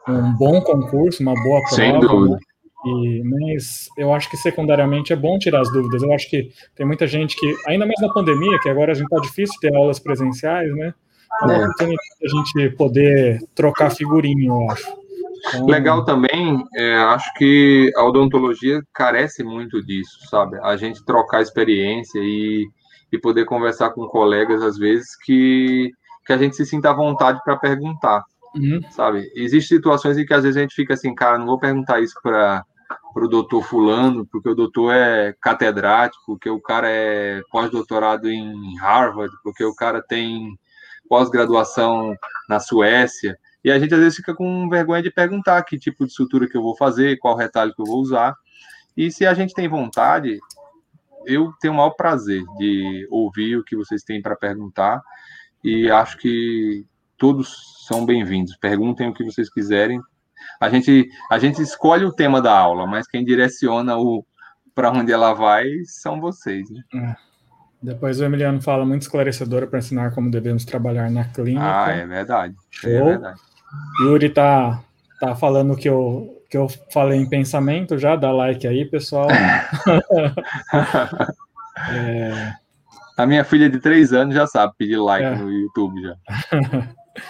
um bom concurso, uma boa prova. Sem dúvida. E, mas eu acho que secundariamente é bom tirar as dúvidas. Eu acho que tem muita gente que, ainda mais na pandemia, que agora a gente tá difícil ter aulas presenciais, né? É oportunidade a gente poder trocar figurinha, eu acho. Então, Legal também, é, acho que a odontologia carece muito disso, sabe? A gente trocar experiência e, e poder conversar com colegas, às vezes, que, que a gente se sinta à vontade para perguntar. Uhum. Sabe? Existem situações em que às vezes a gente fica assim, cara, não vou perguntar isso para para o doutor fulano, porque o doutor é catedrático, porque o cara é pós-doutorado em Harvard, porque o cara tem pós-graduação na Suécia, e a gente às vezes fica com vergonha de perguntar que tipo de sutura que eu vou fazer, qual retalho que eu vou usar, e se a gente tem vontade, eu tenho o maior prazer de ouvir o que vocês têm para perguntar, e acho que todos são bem-vindos. Perguntem o que vocês quiserem, a gente, a gente escolhe o tema da aula, mas quem direciona o para onde ela vai são vocês. Né? É. Depois o Emiliano fala muito esclarecedora para ensinar como devemos trabalhar na clínica. Ah, é verdade. É Show. É verdade. Yuri tá, tá falando que eu, que eu falei em pensamento já, dá like aí, pessoal. (laughs) é... A minha filha de três anos já sabe pedir like é. no YouTube já.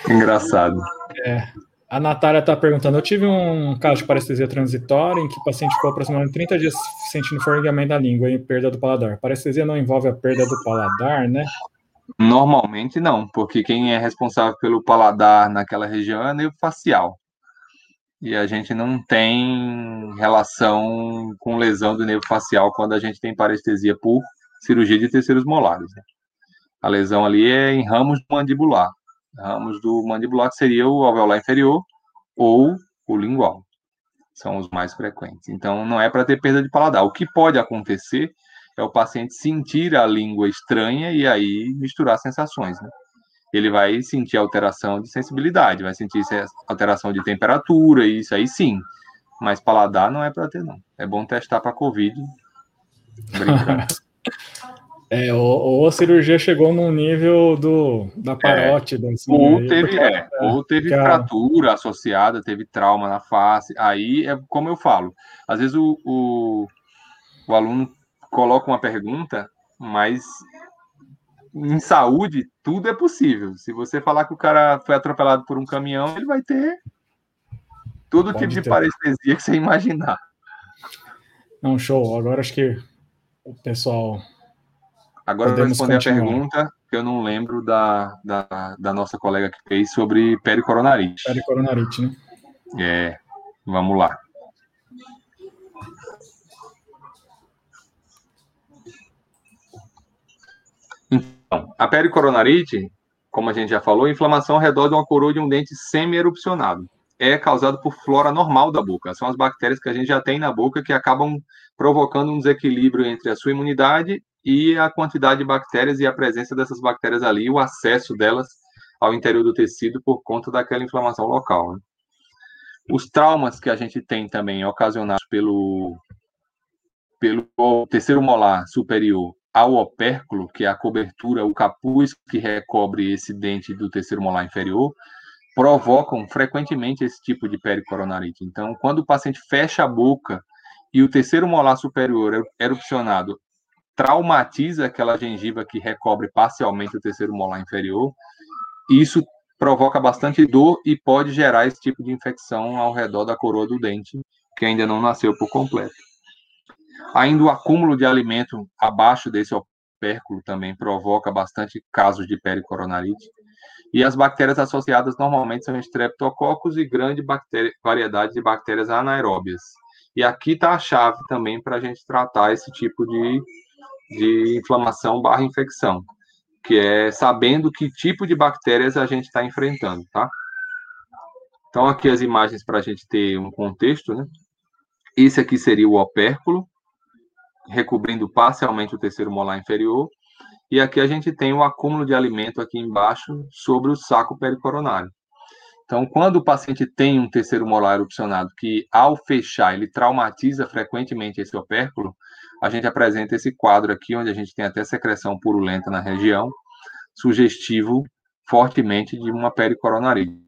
Engraçado. É. A Natália está perguntando: eu tive um caso de parestesia transitória em que o paciente ficou aproximadamente 30 dias sentindo formigamento da língua e perda do paladar. Parestesia não envolve a perda do paladar, né? Normalmente não, porque quem é responsável pelo paladar naquela região é o nervo facial. E a gente não tem relação com lesão do nervo facial quando a gente tem parestesia por cirurgia de terceiros molares. Né? A lesão ali é em ramos mandibular. Ramos do mandibular que seria o alveolar inferior ou o lingual. São os mais frequentes. Então, não é para ter perda de paladar. O que pode acontecer é o paciente sentir a língua estranha e aí misturar sensações. Né? Ele vai sentir alteração de sensibilidade, vai sentir alteração de temperatura, isso aí sim. Mas paladar não é para ter, não. É bom testar para Covid. (laughs) Brincando. É, ou, ou, a cirurgia chegou num nível do, da parótida. É, assim, ou, aí, teve, é, é, ou teve fratura associada, teve trauma na face. Aí é como eu falo. Às vezes o, o, o aluno coloca uma pergunta, mas em saúde tudo é possível. Se você falar que o cara foi atropelado por um caminhão, ele vai ter todo Pode tipo ter. de parestesia que você imaginar. Não, show. Agora acho que o pessoal Agora eu vou responder continuar. a pergunta que eu não lembro da, da, da, nossa colega que fez sobre pericoronarite. Pericoronarite, né? É, vamos lá. Então, a pericoronarite, como a gente já falou, é inflamação ao redor de uma coroa de um dente semi-erupcionado. É causado por flora normal da boca. São as bactérias que a gente já tem na boca que acabam provocando um desequilíbrio entre a sua imunidade e a quantidade de bactérias e a presença dessas bactérias ali, o acesso delas ao interior do tecido por conta daquela inflamação local. Né? Os traumas que a gente tem também ocasionados pelo, pelo terceiro molar superior ao opérculo, que é a cobertura, o capuz que recobre esse dente do terceiro molar inferior, provocam frequentemente esse tipo de pericoronarite. Então, quando o paciente fecha a boca e o terceiro molar superior é erupcionado traumatiza aquela gengiva que recobre parcialmente o terceiro molar inferior. Isso provoca bastante dor e pode gerar esse tipo de infecção ao redor da coroa do dente, que ainda não nasceu por completo. Ainda o acúmulo de alimento abaixo desse opérculo também provoca bastante casos de pericoronarite. E as bactérias associadas normalmente são streptococcus e grande variedade de bactérias anaeróbias. E aqui está a chave também para a gente tratar esse tipo de de inflamação barra infecção, que é sabendo que tipo de bactérias a gente está enfrentando, tá? Então, aqui as imagens para a gente ter um contexto, né? Esse aqui seria o opérculo, recobrindo parcialmente o terceiro molar inferior, e aqui a gente tem o acúmulo de alimento aqui embaixo sobre o saco pericoronário. Então, quando o paciente tem um terceiro molar erupcionado que, ao fechar, ele traumatiza frequentemente esse opérculo, a gente apresenta esse quadro aqui, onde a gente tem até secreção purulenta na região, sugestivo fortemente de uma pericoronarite.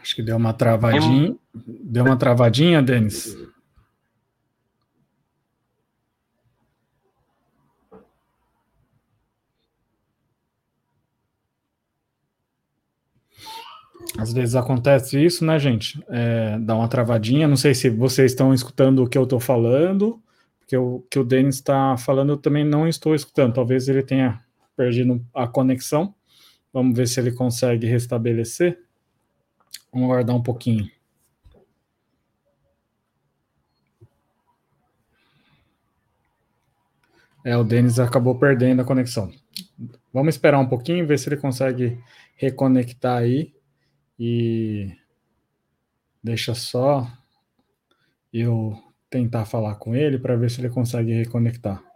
Acho que deu uma travadinha. Deu uma travadinha, Denis? Às vezes acontece isso, né, gente? É, dá uma travadinha. Não sei se vocês estão escutando o que eu estou falando, porque o que o Denis está falando eu também não estou escutando. Talvez ele tenha perdido a conexão. Vamos ver se ele consegue restabelecer. Vamos aguardar um pouquinho. É, o Denis acabou perdendo a conexão. Vamos esperar um pouquinho, ver se ele consegue reconectar aí. E deixa só eu tentar falar com ele para ver se ele consegue reconectar.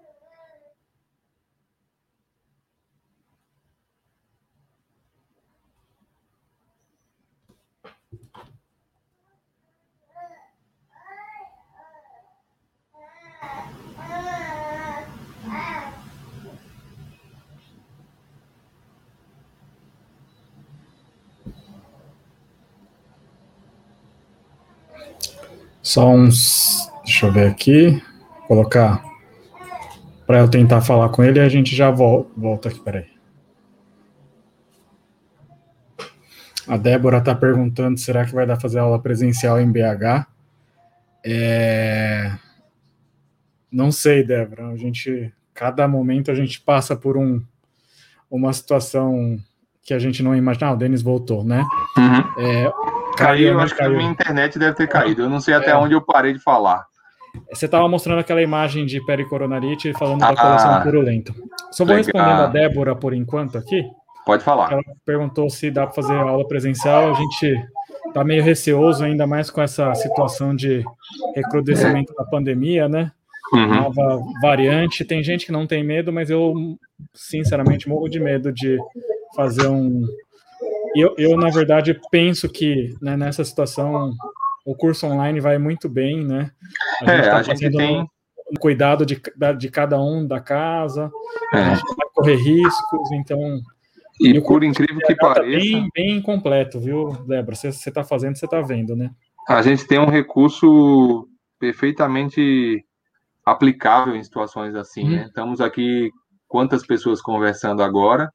Só uns. Deixa eu ver aqui. Colocar. Para eu tentar falar com ele e a gente já volta, volta aqui. Peraí. A Débora está perguntando: será que vai dar fazer aula presencial em BH? É... Não sei, Débora. A gente, cada momento a gente passa por um, uma situação que a gente não imaginava. Ah, o Denis voltou, né? Uhum. É, caiu, eu acho caiu. que a minha internet deve ter caído. Eu não sei até é. onde eu parei de falar. Você estava mostrando aquela imagem de pericoronarite falando ah, da colação purulenta. Só vou legal. respondendo a Débora por enquanto aqui. Pode falar. Ela perguntou se dá para fazer aula presencial. A gente está meio receoso, ainda mais com essa situação de recrudescimento é. da pandemia, né? Uhum. Nova variante. Tem gente que não tem medo, mas eu, sinceramente, morro de medo de fazer um. Eu, eu na verdade, penso que né, nessa situação o curso online vai muito bem, né? A gente, é, tá gente tem. Um cuidado de, de cada um da casa, é. a gente vai correr riscos, então e, por incrível que tá pareça. Bem, bem completo, viu, Débora? Você está fazendo, você está vendo, né? A gente tem um recurso perfeitamente aplicável em situações assim, hum. né? Estamos aqui, quantas pessoas conversando agora?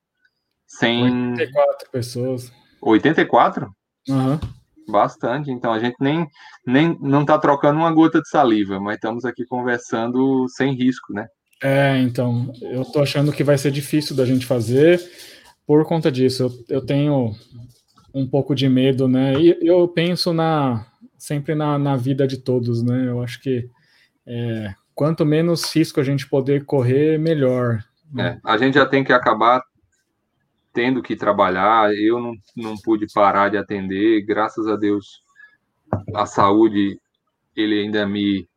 Sem. 84 pessoas. 84? Uhum. Bastante. Então a gente nem, nem não está trocando uma gota de saliva, mas estamos aqui conversando sem risco, né? É, então, eu tô achando que vai ser difícil da gente fazer por conta disso. Eu, eu tenho um pouco de medo, né? E eu penso na sempre na, na vida de todos, né? Eu acho que é, quanto menos risco a gente poder correr, melhor. É, a gente já tem que acabar tendo que trabalhar. Eu não, não pude parar de atender, graças a Deus, a saúde ele ainda me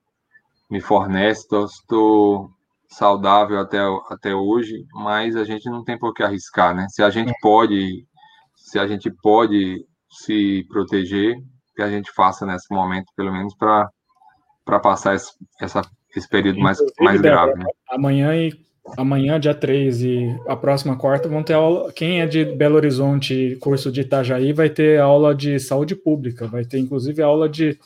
me fornece. Estou saudável até, até hoje, mas a gente não tem por que arriscar, né? Se a gente pode, se a gente pode se proteger, que a gente faça nesse momento, pelo menos para para passar esse, essa, esse período mais, mais grave. Né? Amanhã e amanhã, dia 3 e a próxima quarta vão ter aula. Quem é de Belo Horizonte, curso de Itajaí, vai ter aula de saúde pública, vai ter inclusive aula de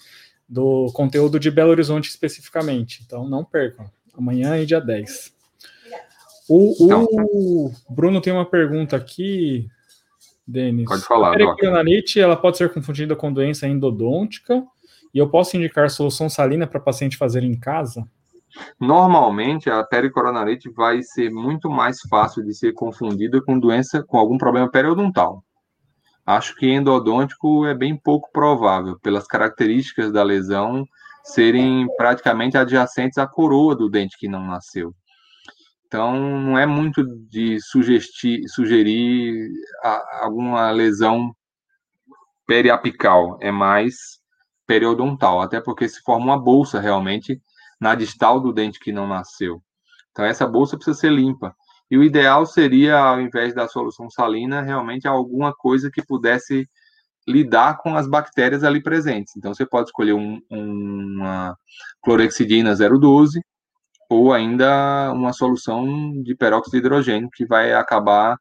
do conteúdo de Belo Horizonte especificamente. Então não percam amanhã e dia 10. O, o Bruno tem uma pergunta aqui, Denis. Pode falar, A pericuranite, ela pode ser confundida com doença endodôntica e eu posso indicar solução salina para paciente fazer em casa? Normalmente, a pericoronarite vai ser muito mais fácil de ser confundida com doença, com algum problema periodontal. Acho que endodôntico é bem pouco provável, pelas características da lesão serem praticamente adjacentes à coroa do dente que não nasceu. Então, não é muito de sugerir, sugerir alguma lesão periapical, é mais periodontal, até porque se forma uma bolsa realmente na distal do dente que não nasceu. Então, essa bolsa precisa ser limpa. E o ideal seria, ao invés da solução salina, realmente alguma coisa que pudesse lidar com as bactérias ali presentes. Então, você pode escolher um, uma clorexidina 012 ou ainda uma solução de peróxido de hidrogênio que vai acabar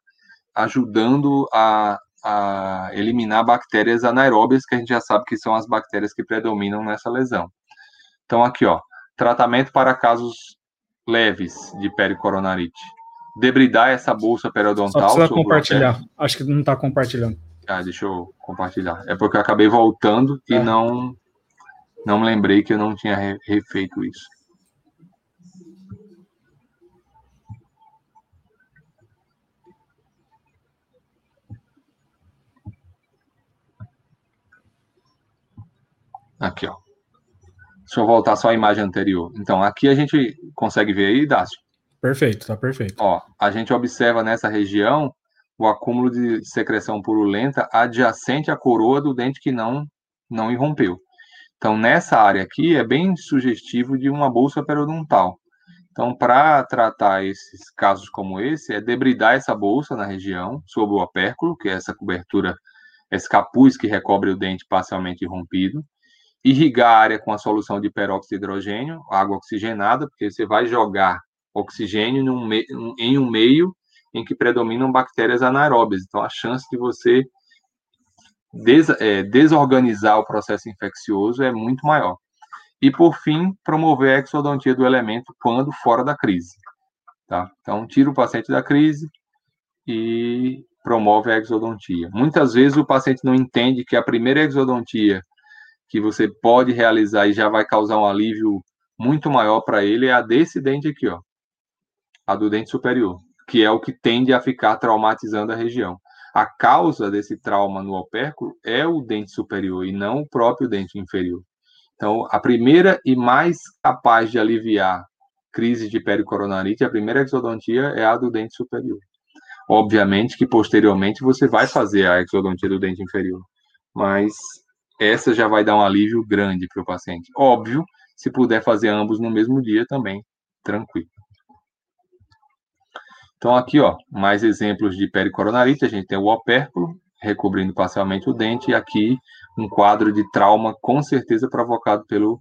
ajudando a, a eliminar bactérias anaeróbias, que a gente já sabe que são as bactérias que predominam nessa lesão. Então, aqui, ó, tratamento para casos leves de pericoronarite. Debridar essa bolsa periodontal. Só precisa compartilhar. Acho que não está compartilhando. Ah, deixa eu compartilhar. É porque eu acabei voltando e é. não não me lembrei que eu não tinha refeito isso. Aqui, ó. Deixa eu voltar só a imagem anterior. Então, aqui a gente consegue ver aí, Dácio? Perfeito, tá perfeito. Ó, a gente observa nessa região o acúmulo de secreção purulenta adjacente à coroa do dente que não, não irrompeu. Então, nessa área aqui, é bem sugestivo de uma bolsa periodontal. Então, para tratar esses casos como esse, é debridar essa bolsa na região, sobre o opérculo, que é essa cobertura, esse capuz que recobre o dente parcialmente irrompido, irrigar a área com a solução de peróxido de hidrogênio, água oxigenada, porque você vai jogar oxigênio em um meio em que predominam bactérias anaeróbias. Então, a chance de você des, é, desorganizar o processo infeccioso é muito maior. E, por fim, promover a exodontia do elemento quando fora da crise. Tá? Então, tira o paciente da crise e promove a exodontia. Muitas vezes o paciente não entende que a primeira exodontia que você pode realizar e já vai causar um alívio muito maior para ele é a desse dente aqui, ó. A do dente superior, que é o que tende a ficar traumatizando a região. A causa desse trauma no opérculo é o dente superior e não o próprio dente inferior. Então, a primeira e mais capaz de aliviar crise de pericoronarite, a primeira exodontia é a do dente superior. Obviamente que posteriormente você vai fazer a exodontia do dente inferior, mas essa já vai dar um alívio grande para o paciente. Óbvio, se puder fazer ambos no mesmo dia também, tranquilo. Então, aqui, ó, mais exemplos de pericoronarite. A gente tem o opérculo, recobrindo parcialmente o dente, e aqui um quadro de trauma, com certeza provocado pelo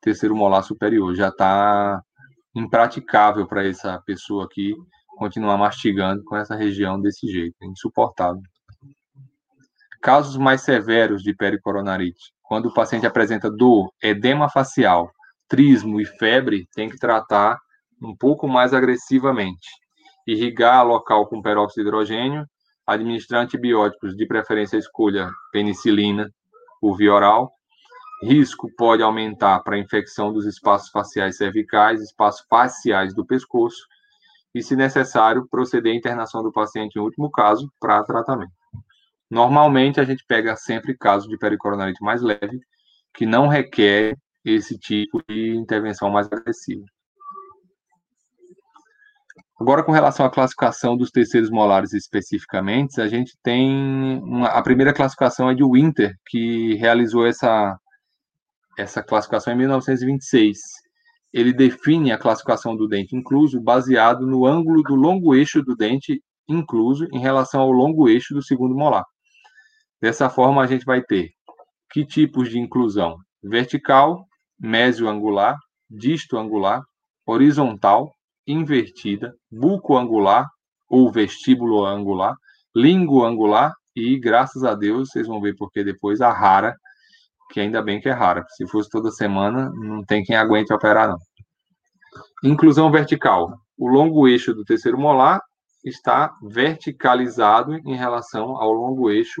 terceiro molar superior. Já está impraticável para essa pessoa aqui continuar mastigando com essa região desse jeito, é insuportável. Casos mais severos de pericoronarite, quando o paciente apresenta dor, edema facial, trismo e febre, tem que tratar um pouco mais agressivamente irrigar local com peróxido de hidrogênio, administrar antibióticos, de preferência escolha penicilina por via oral. Risco pode aumentar para infecção dos espaços faciais cervicais, espaços faciais do pescoço, e, se necessário, proceder à internação do paciente, em último caso, para tratamento. Normalmente, a gente pega sempre casos de pericoronarite mais leve, que não requer esse tipo de intervenção mais agressiva. Agora, com relação à classificação dos terceiros molares especificamente, a gente tem uma, a primeira classificação é de Winter, que realizou essa, essa classificação em 1926. Ele define a classificação do dente incluso baseado no ângulo do longo eixo do dente incluso em relação ao longo eixo do segundo molar. Dessa forma, a gente vai ter que tipos de inclusão? Vertical, mesioangular, distoangular, horizontal, invertida, buco-angular ou vestíbulo angular, língua angular e, graças a Deus, vocês vão ver porque depois a rara, que ainda bem que é rara. Se fosse toda semana, não tem quem aguente operar, não. Inclusão vertical. O longo eixo do terceiro molar está verticalizado em relação ao longo eixo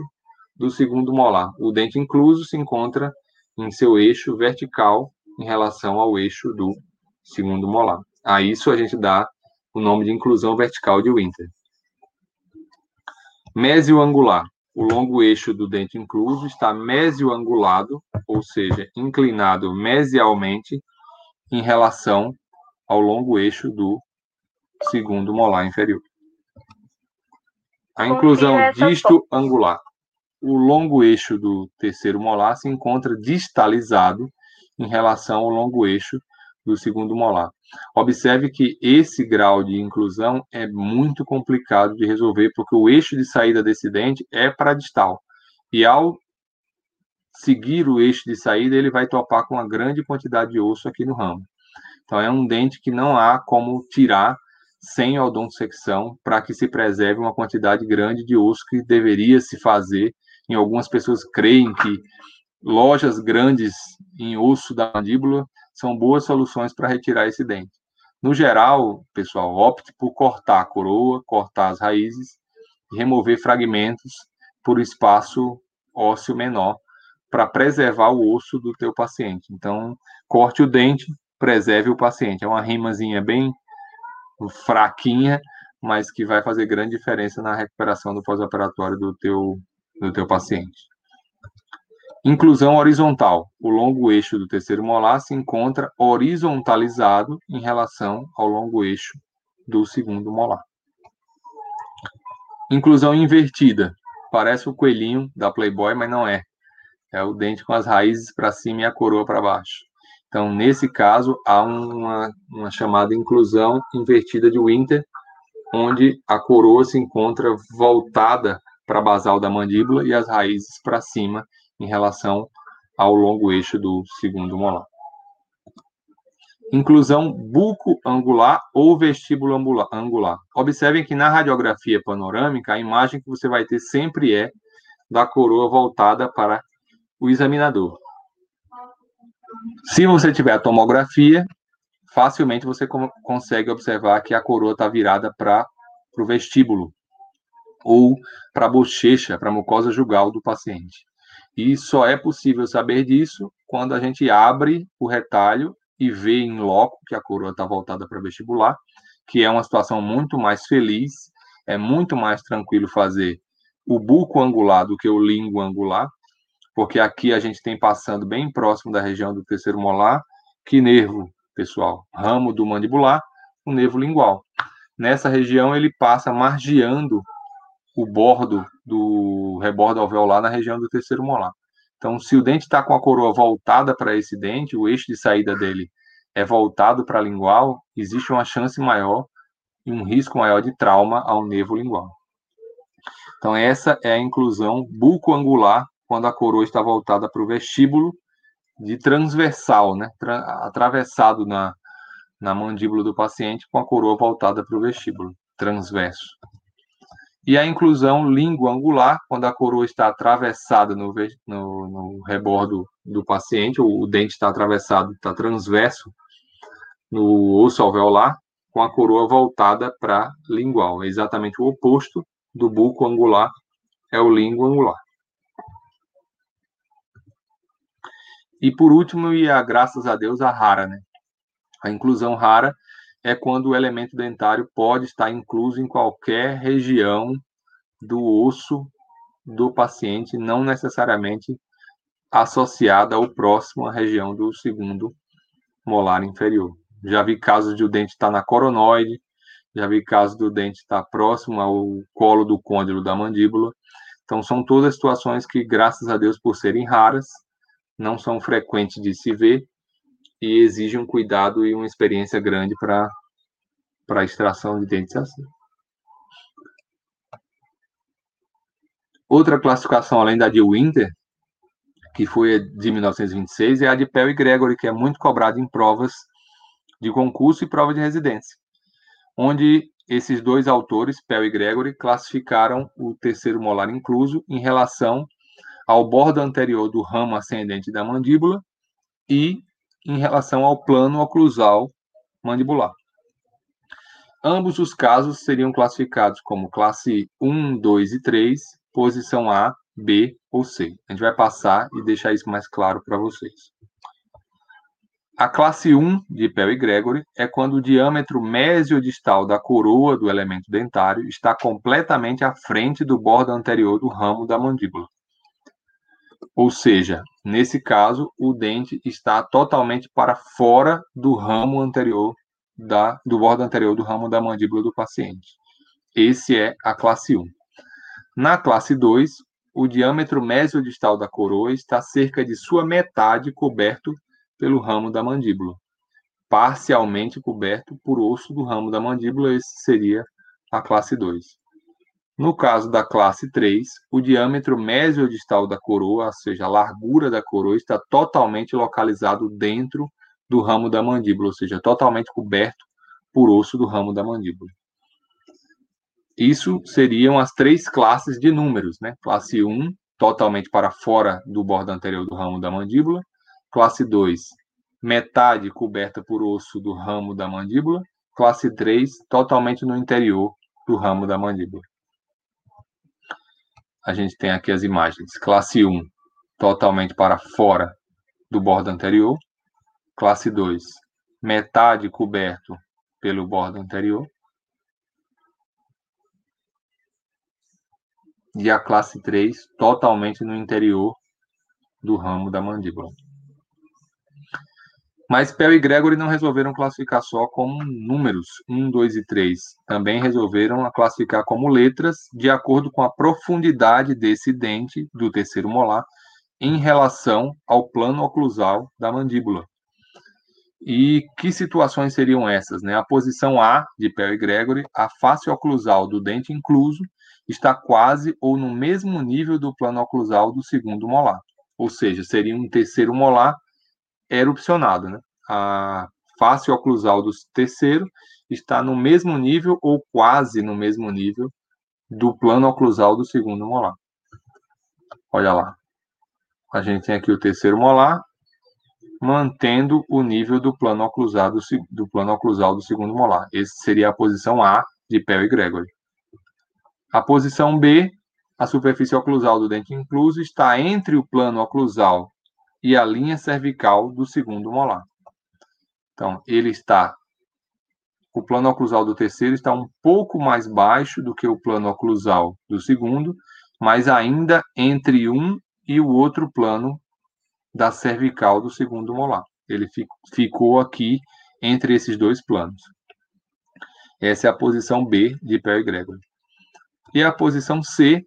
do segundo molar. O dente incluso se encontra em seu eixo vertical em relação ao eixo do segundo molar. A isso a gente dá o nome de inclusão vertical de Winter. Mésioangular. O longo eixo do dente incluso está mesioangulado, ou seja, inclinado mesialmente em relação ao longo eixo do segundo molar inferior. A inclusão disto-angular. O longo eixo do terceiro molar se encontra distalizado em relação ao longo eixo do segundo molar. Observe que esse grau de inclusão é muito complicado de resolver, porque o eixo de saída desse dente é para distal. E ao seguir o eixo de saída, ele vai topar com uma grande quantidade de osso aqui no ramo. Então, é um dente que não há como tirar sem odontosecção para que se preserve uma quantidade grande de osso que deveria se fazer. Em algumas pessoas creem que lojas grandes em osso da mandíbula são boas soluções para retirar esse dente. No geral, pessoal, opte por cortar a coroa, cortar as raízes e remover fragmentos por espaço ósseo menor para preservar o osso do teu paciente. Então, corte o dente, preserve o paciente. É uma rimazinha bem fraquinha, mas que vai fazer grande diferença na recuperação do pós-operatório do teu, do teu paciente. Inclusão horizontal. O longo eixo do terceiro molar se encontra horizontalizado em relação ao longo eixo do segundo molar. Inclusão invertida. Parece o coelhinho da Playboy, mas não é. É o dente com as raízes para cima e a coroa para baixo. Então, nesse caso, há uma, uma chamada inclusão invertida de Winter, onde a coroa se encontra voltada para a basal da mandíbula e as raízes para cima em relação ao longo eixo do segundo molar. Inclusão buco-angular ou vestíbulo angular. Observem que na radiografia panorâmica, a imagem que você vai ter sempre é da coroa voltada para o examinador. Se você tiver a tomografia, facilmente você consegue observar que a coroa está virada para o vestíbulo ou para a bochecha, para a mucosa jugal do paciente. E só é possível saber disso quando a gente abre o retalho e vê em loco que a coroa está voltada para vestibular, que é uma situação muito mais feliz, é muito mais tranquilo fazer o buco angular do que o língua angular, porque aqui a gente tem passando bem próximo da região do terceiro molar, que nervo, pessoal, ramo do mandibular, o nervo lingual. Nessa região ele passa margeando o bordo do rebordo alveolar na região do terceiro molar. Então, se o dente está com a coroa voltada para esse dente, o eixo de saída dele é voltado para a lingual, existe uma chance maior e um risco maior de trauma ao nervo lingual. Então, essa é a inclusão bucoangular quando a coroa está voltada para o vestíbulo de transversal, né? atravessado na, na mandíbula do paciente com a coroa voltada para o vestíbulo, transverso e a inclusão língua angular, quando a coroa está atravessada no, no, no rebordo do paciente, ou o dente está atravessado, está transverso no osso alveolar, com a coroa voltada para lingual. É exatamente o oposto do buco angular, é o língua angular. E por último, e a graças a Deus, a rara, né? A inclusão rara é quando o elemento dentário pode estar incluso em qualquer região do osso do paciente, não necessariamente associada ao próximo à região do segundo molar inferior. Já vi casos de o dente estar na coronoide, já vi casos do dente estar próximo ao colo do côndilo da mandíbula. Então, são todas situações que, graças a Deus, por serem raras, não são frequentes de se ver e exige um cuidado e uma experiência grande para a extração de dentes assim. Outra classificação, além da de Winter, que foi de 1926, é a de Pell e Gregory, que é muito cobrada em provas de concurso e prova de residência, onde esses dois autores, Pell e Gregory, classificaram o terceiro molar incluso em relação ao bordo anterior do ramo ascendente da mandíbula e em relação ao plano oclusal mandibular. Ambos os casos seriam classificados como classe 1, 2 e 3, posição A, B ou C. A gente vai passar e deixar isso mais claro para vocês. A classe 1 de Pell e Gregory é quando o diâmetro mesiodistal da coroa do elemento dentário está completamente à frente do bordo anterior do ramo da mandíbula. Ou seja, nesse caso, o dente está totalmente para fora do ramo anterior da, do bordo anterior do ramo da mandíbula do paciente. Esse é a classe 1. Na classe 2, o diâmetro mesiodistal da coroa está cerca de sua metade coberto pelo ramo da mandíbula, parcialmente coberto por osso do ramo da mandíbula, esse seria a classe 2. No caso da classe 3, o diâmetro mesiodistal da coroa, ou seja, a largura da coroa, está totalmente localizado dentro do ramo da mandíbula, ou seja, totalmente coberto por osso do ramo da mandíbula. Isso seriam as três classes de números, né? Classe 1, totalmente para fora do bordo anterior do ramo da mandíbula. Classe 2, metade coberta por osso do ramo da mandíbula. Classe 3, totalmente no interior do ramo da mandíbula. A gente tem aqui as imagens. Classe 1, totalmente para fora do bordo anterior. Classe 2, metade coberto pelo bordo anterior. E a classe 3 totalmente no interior do ramo da mandíbula. Mas Pell e Gregory não resolveram classificar só como números 1, 2 e 3. Também resolveram classificar como letras de acordo com a profundidade desse dente do terceiro molar em relação ao plano oclusal da mandíbula. E que situações seriam essas? Né? A posição A de Perry Gregory, a face oclusal do dente incluso, está quase ou no mesmo nível do plano oclusal do segundo molar. Ou seja, seria um terceiro molar erupcionado. Né? A face oclusal do terceiro está no mesmo nível ou quase no mesmo nível do plano oclusal do segundo molar. Olha lá. A gente tem aqui o terceiro molar, mantendo o nível do plano oclusal do, do plano oclusal do segundo molar. Esse seria a posição A de Pell e Gregory. A posição B, a superfície oclusal do dente incluso está entre o plano oclusal e a linha cervical do segundo molar. Então, ele está o plano oclusal do terceiro está um pouco mais baixo do que o plano oclusal do segundo, mas ainda entre um e o outro plano da cervical do segundo molar. Ele ficou aqui entre esses dois planos. Essa é a posição B de Perry Gregory. E a posição C,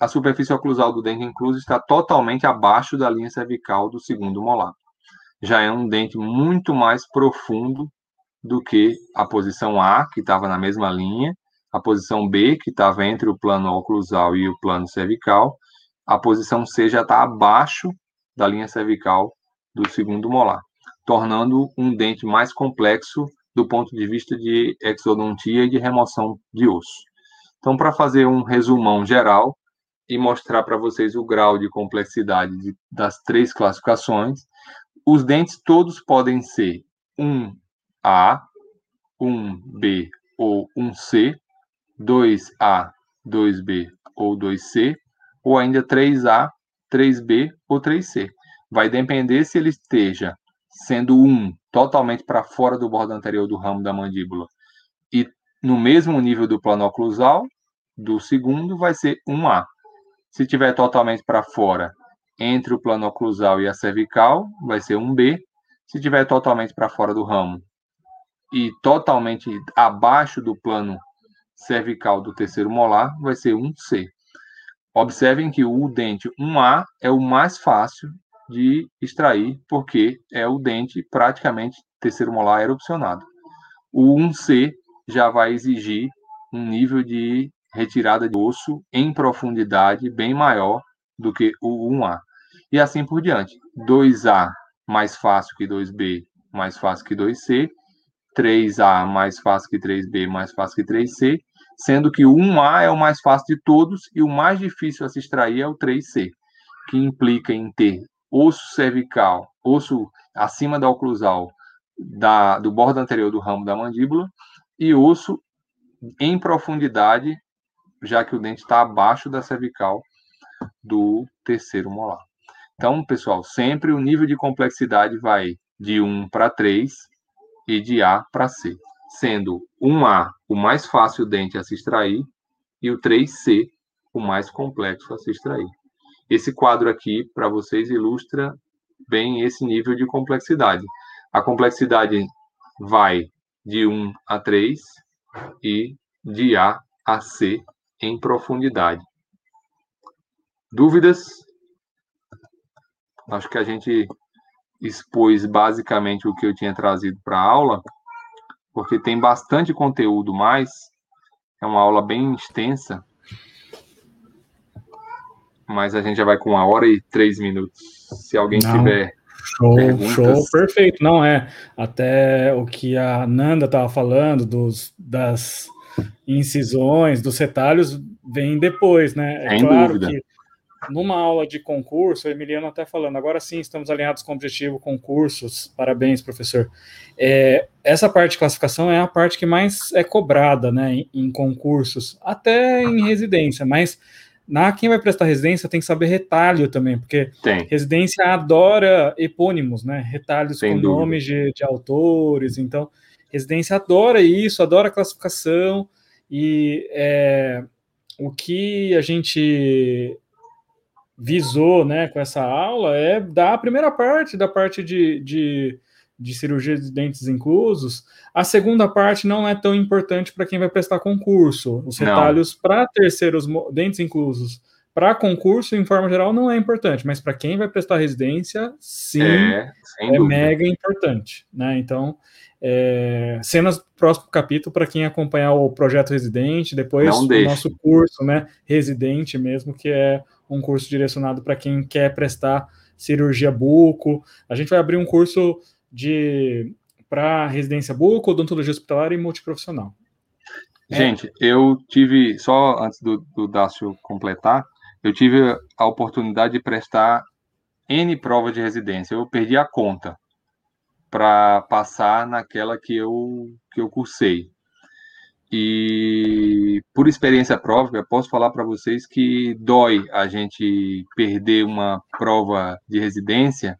a superfície oclusal do dente incluso está totalmente abaixo da linha cervical do segundo molar. Já é um dente muito mais profundo do que a posição A, que estava na mesma linha, a posição B, que estava entre o plano oclusal e o plano cervical, a posição C já está abaixo da linha cervical do segundo molar, tornando um dente mais complexo do ponto de vista de exodontia e de remoção de osso. Então, para fazer um resumão geral e mostrar para vocês o grau de complexidade de, das três classificações, os dentes todos podem ser 1A, 1B ou 1C, 2A, 2B ou 2C, ou ainda 3A, 3B ou 3C. Vai depender se ele esteja sendo 1 totalmente para fora do bordo anterior do ramo da mandíbula e no mesmo nível do plano oclusal, do segundo vai ser 1A. Se tiver totalmente para fora, entre o plano oclusal e a cervical, vai ser 1B. Se tiver totalmente para fora do ramo e totalmente abaixo do plano cervical do terceiro molar, vai ser 1C. Observem que o dente 1A é o mais fácil de extrair, porque é o dente praticamente terceiro molar erupcionado. O 1C já vai exigir um nível de retirada de osso em profundidade bem maior do que o 1A. E assim por diante. 2A mais fácil que 2B, mais fácil que 2C. 3A mais fácil que 3B, mais fácil que 3C. Sendo que o 1A é o mais fácil de todos e o mais difícil a se extrair é o 3C, que implica em ter osso cervical, osso acima da oclusal da, do bordo anterior do ramo da mandíbula e osso em profundidade já que o dente está abaixo da cervical do terceiro molar. Então, pessoal, sempre o nível de complexidade vai de 1 para 3 e de A para C, sendo 1A o mais fácil dente a se extrair e o 3C o mais complexo a se extrair. Esse quadro aqui, para vocês, ilustra bem esse nível de complexidade. A complexidade vai de 1 a 3 e de A a C em profundidade. Dúvidas? Acho que a gente expôs basicamente o que eu tinha trazido para a aula, porque tem bastante conteúdo mais. É uma aula bem extensa. Mas a gente já vai com uma hora e três minutos. Se alguém Não. tiver Show, perguntas... show, perfeito. Não é até o que a Nanda estava falando dos das incisões, dos retalhos, vem depois, né? É Sem claro dúvida. que numa aula de concurso, o Emiliano até falando, agora sim estamos alinhados com o objetivo concursos, parabéns, professor. É, essa parte de classificação é a parte que mais é cobrada, né, em, em concursos, até em residência, mas na quem vai prestar residência tem que saber retalho também, porque tem. residência adora epônimos, né, retalhos Sem com dúvida. nomes de, de autores, então residência adora isso, adora classificação, e é, o que a gente visou né, com essa aula é dar a primeira parte da parte de, de, de cirurgia de dentes inclusos. A segunda parte não é tão importante para quem vai prestar concurso. Os retalhos para terceiros dentes inclusos para concurso, em forma geral, não é importante, mas para quem vai prestar residência, sim, é, é mega importante. Né? Então, é, cenas do próximo capítulo para quem acompanhar o projeto residente, depois o nosso curso, né, residente mesmo, que é um curso direcionado para quem quer prestar cirurgia buco. A gente vai abrir um curso de para residência buco, odontologia hospitalar e multiprofissional. É. Gente, eu tive, só antes do, do Dácio completar, eu tive a oportunidade de prestar N provas de residência. Eu perdi a conta para passar naquela que eu, que eu cursei. E por experiência própria, posso falar para vocês que dói a gente perder uma prova de residência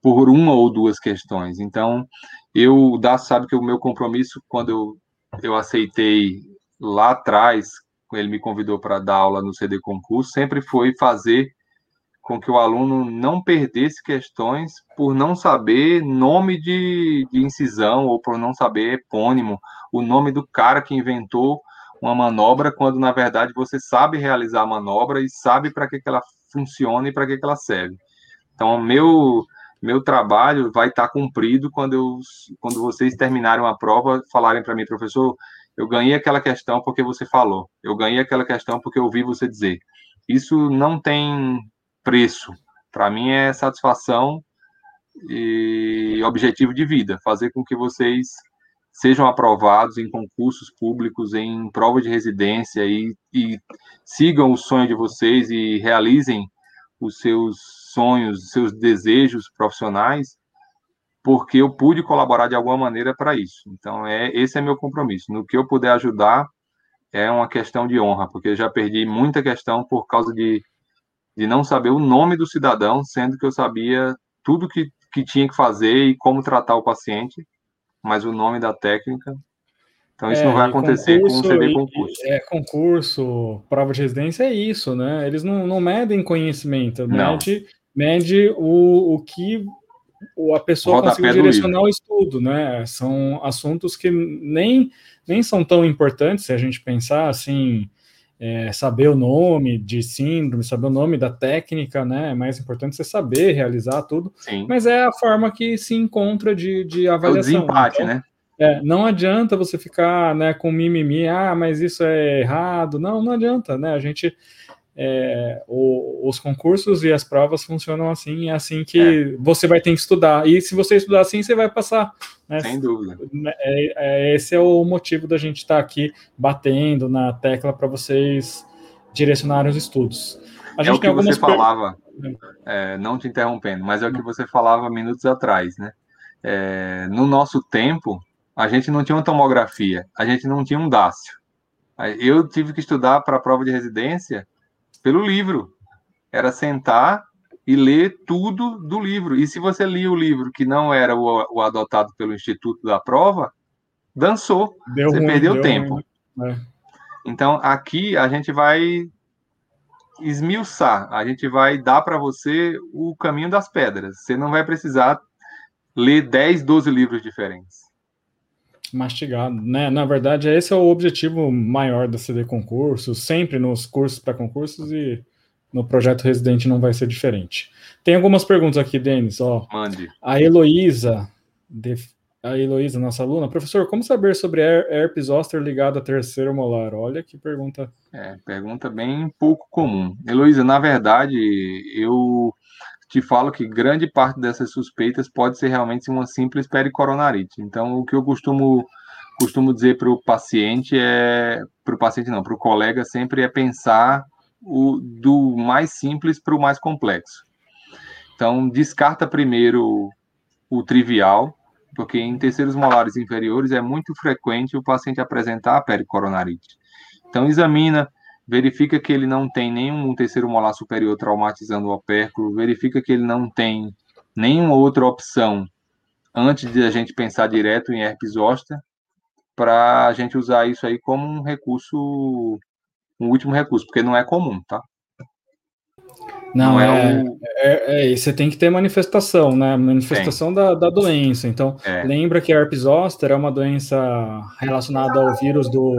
por uma ou duas questões. Então, eu, da sabe que o meu compromisso, quando eu, eu aceitei lá atrás, ele me convidou para dar aula no CD Concurso, sempre foi fazer com que o aluno não perdesse questões por não saber nome de, de incisão ou por não saber epônimo, o nome do cara que inventou uma manobra, quando na verdade você sabe realizar a manobra e sabe para que, que ela funciona e para que, que ela serve. Então, meu meu trabalho vai estar cumprido quando, eu, quando vocês terminarem a prova, falarem para mim, professor, eu ganhei aquela questão porque você falou, eu ganhei aquela questão porque eu ouvi você dizer. Isso não tem preço. Para mim é satisfação e objetivo de vida, fazer com que vocês sejam aprovados em concursos públicos, em prova de residência e, e sigam o sonho de vocês e realizem os seus sonhos, seus desejos profissionais, porque eu pude colaborar de alguma maneira para isso. Então, é esse é meu compromisso. No que eu puder ajudar, é uma questão de honra, porque eu já perdi muita questão por causa de de não saber o nome do cidadão, sendo que eu sabia tudo que, que tinha que fazer e como tratar o paciente, mas o nome da técnica. Então, isso é, não vai acontecer concurso, com o CD concurso. É, concurso, prova de residência é isso, né? Eles não, não medem conhecimento, mede, mede o, o que a pessoa Roda conseguiu direcionar o estudo, né? São assuntos que nem, nem são tão importantes se a gente pensar assim é, saber o nome de síndrome, saber o nome da técnica, né? É mais importante você saber realizar tudo. Sim. Mas é a forma que se encontra de, de avaliação. É o desempate, então, né? É, não adianta você ficar né, com mimimi, ah, mas isso é errado. Não, não adianta, né? A gente é, o, os concursos e as provas funcionam assim, é assim que é. você vai ter que estudar. E se você estudar assim, você vai passar. Né? Sem dúvida. É, é, esse é o motivo da gente estar tá aqui batendo na tecla para vocês direcionarem os estudos. A gente é o que você falava, é, não te interrompendo, mas é o que você falava minutos atrás, né? É, no nosso tempo, a gente não tinha uma tomografia, a gente não tinha um dácio. Eu tive que estudar para a prova de residência pelo livro. Era sentar e ler tudo do livro. E se você lia o livro que não era o, o adotado pelo Instituto da Prova, dançou. Deu você ruim, perdeu tempo. É. Então, aqui a gente vai esmiuçar, a gente vai dar para você o caminho das pedras. Você não vai precisar ler 10, 12 livros diferentes mastigado, né? Na verdade, esse é o objetivo maior da CD Concurso, sempre nos cursos para concursos e no projeto residente não vai ser diferente. Tem algumas perguntas aqui, Denis, ó. Mande. A Heloísa, a Heloísa, nossa aluna, professor, como saber sobre herpes zoster ligado à terceira molar? Olha que pergunta. É, pergunta bem pouco comum. Heloísa, na verdade, eu te falo que grande parte dessas suspeitas pode ser realmente uma simples pericoronarite. Então, o que eu costumo, costumo dizer para o paciente é, para o paciente não, para o colega sempre é pensar o, do mais simples para o mais complexo. Então, descarta primeiro o trivial, porque em terceiros molares inferiores é muito frequente o paciente apresentar a pericoronarite. Então, examina verifica que ele não tem nenhum terceiro molar superior traumatizando o opérculo, verifica que ele não tem nenhuma outra opção antes de a gente pensar direto em herpes zoster, para a gente usar isso aí como um recurso, um último recurso, porque não é comum, tá? Não, não é, é, um... é, é, você tem que ter manifestação, né? Manifestação da, da doença. Então, é. lembra que a herpes zoster é uma doença relacionada ao vírus do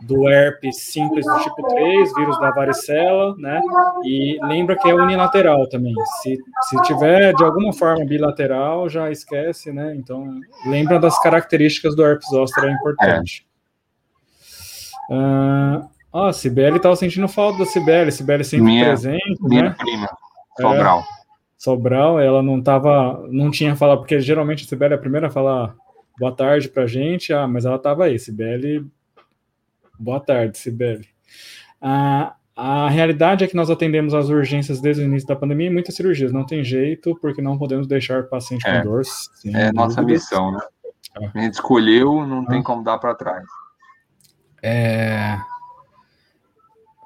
do herpes simples do tipo 3, vírus da varicela, né? E lembra que é unilateral também. Se, se tiver de alguma forma bilateral, já esquece, né? Então, lembra das características do herpes zoster, é importante. É. Uh, ó, a Cibele estava sentindo falta da Cibele, Cibele sempre minha, presente, minha né? prima, Sobral. É, Sobral, ela não tava, não tinha falado, porque geralmente a Cibele é a primeira a falar boa tarde pra gente, ah, mas ela tava aí, Cibele Boa tarde, Sibeli. A, A realidade é que nós atendemos as urgências desde o início da pandemia e muitas cirurgias. Não tem jeito, porque não podemos deixar paciente é, com dor. É nossa missão, né? Ah. A gente escolheu, não tem ah. como dar para trás. É...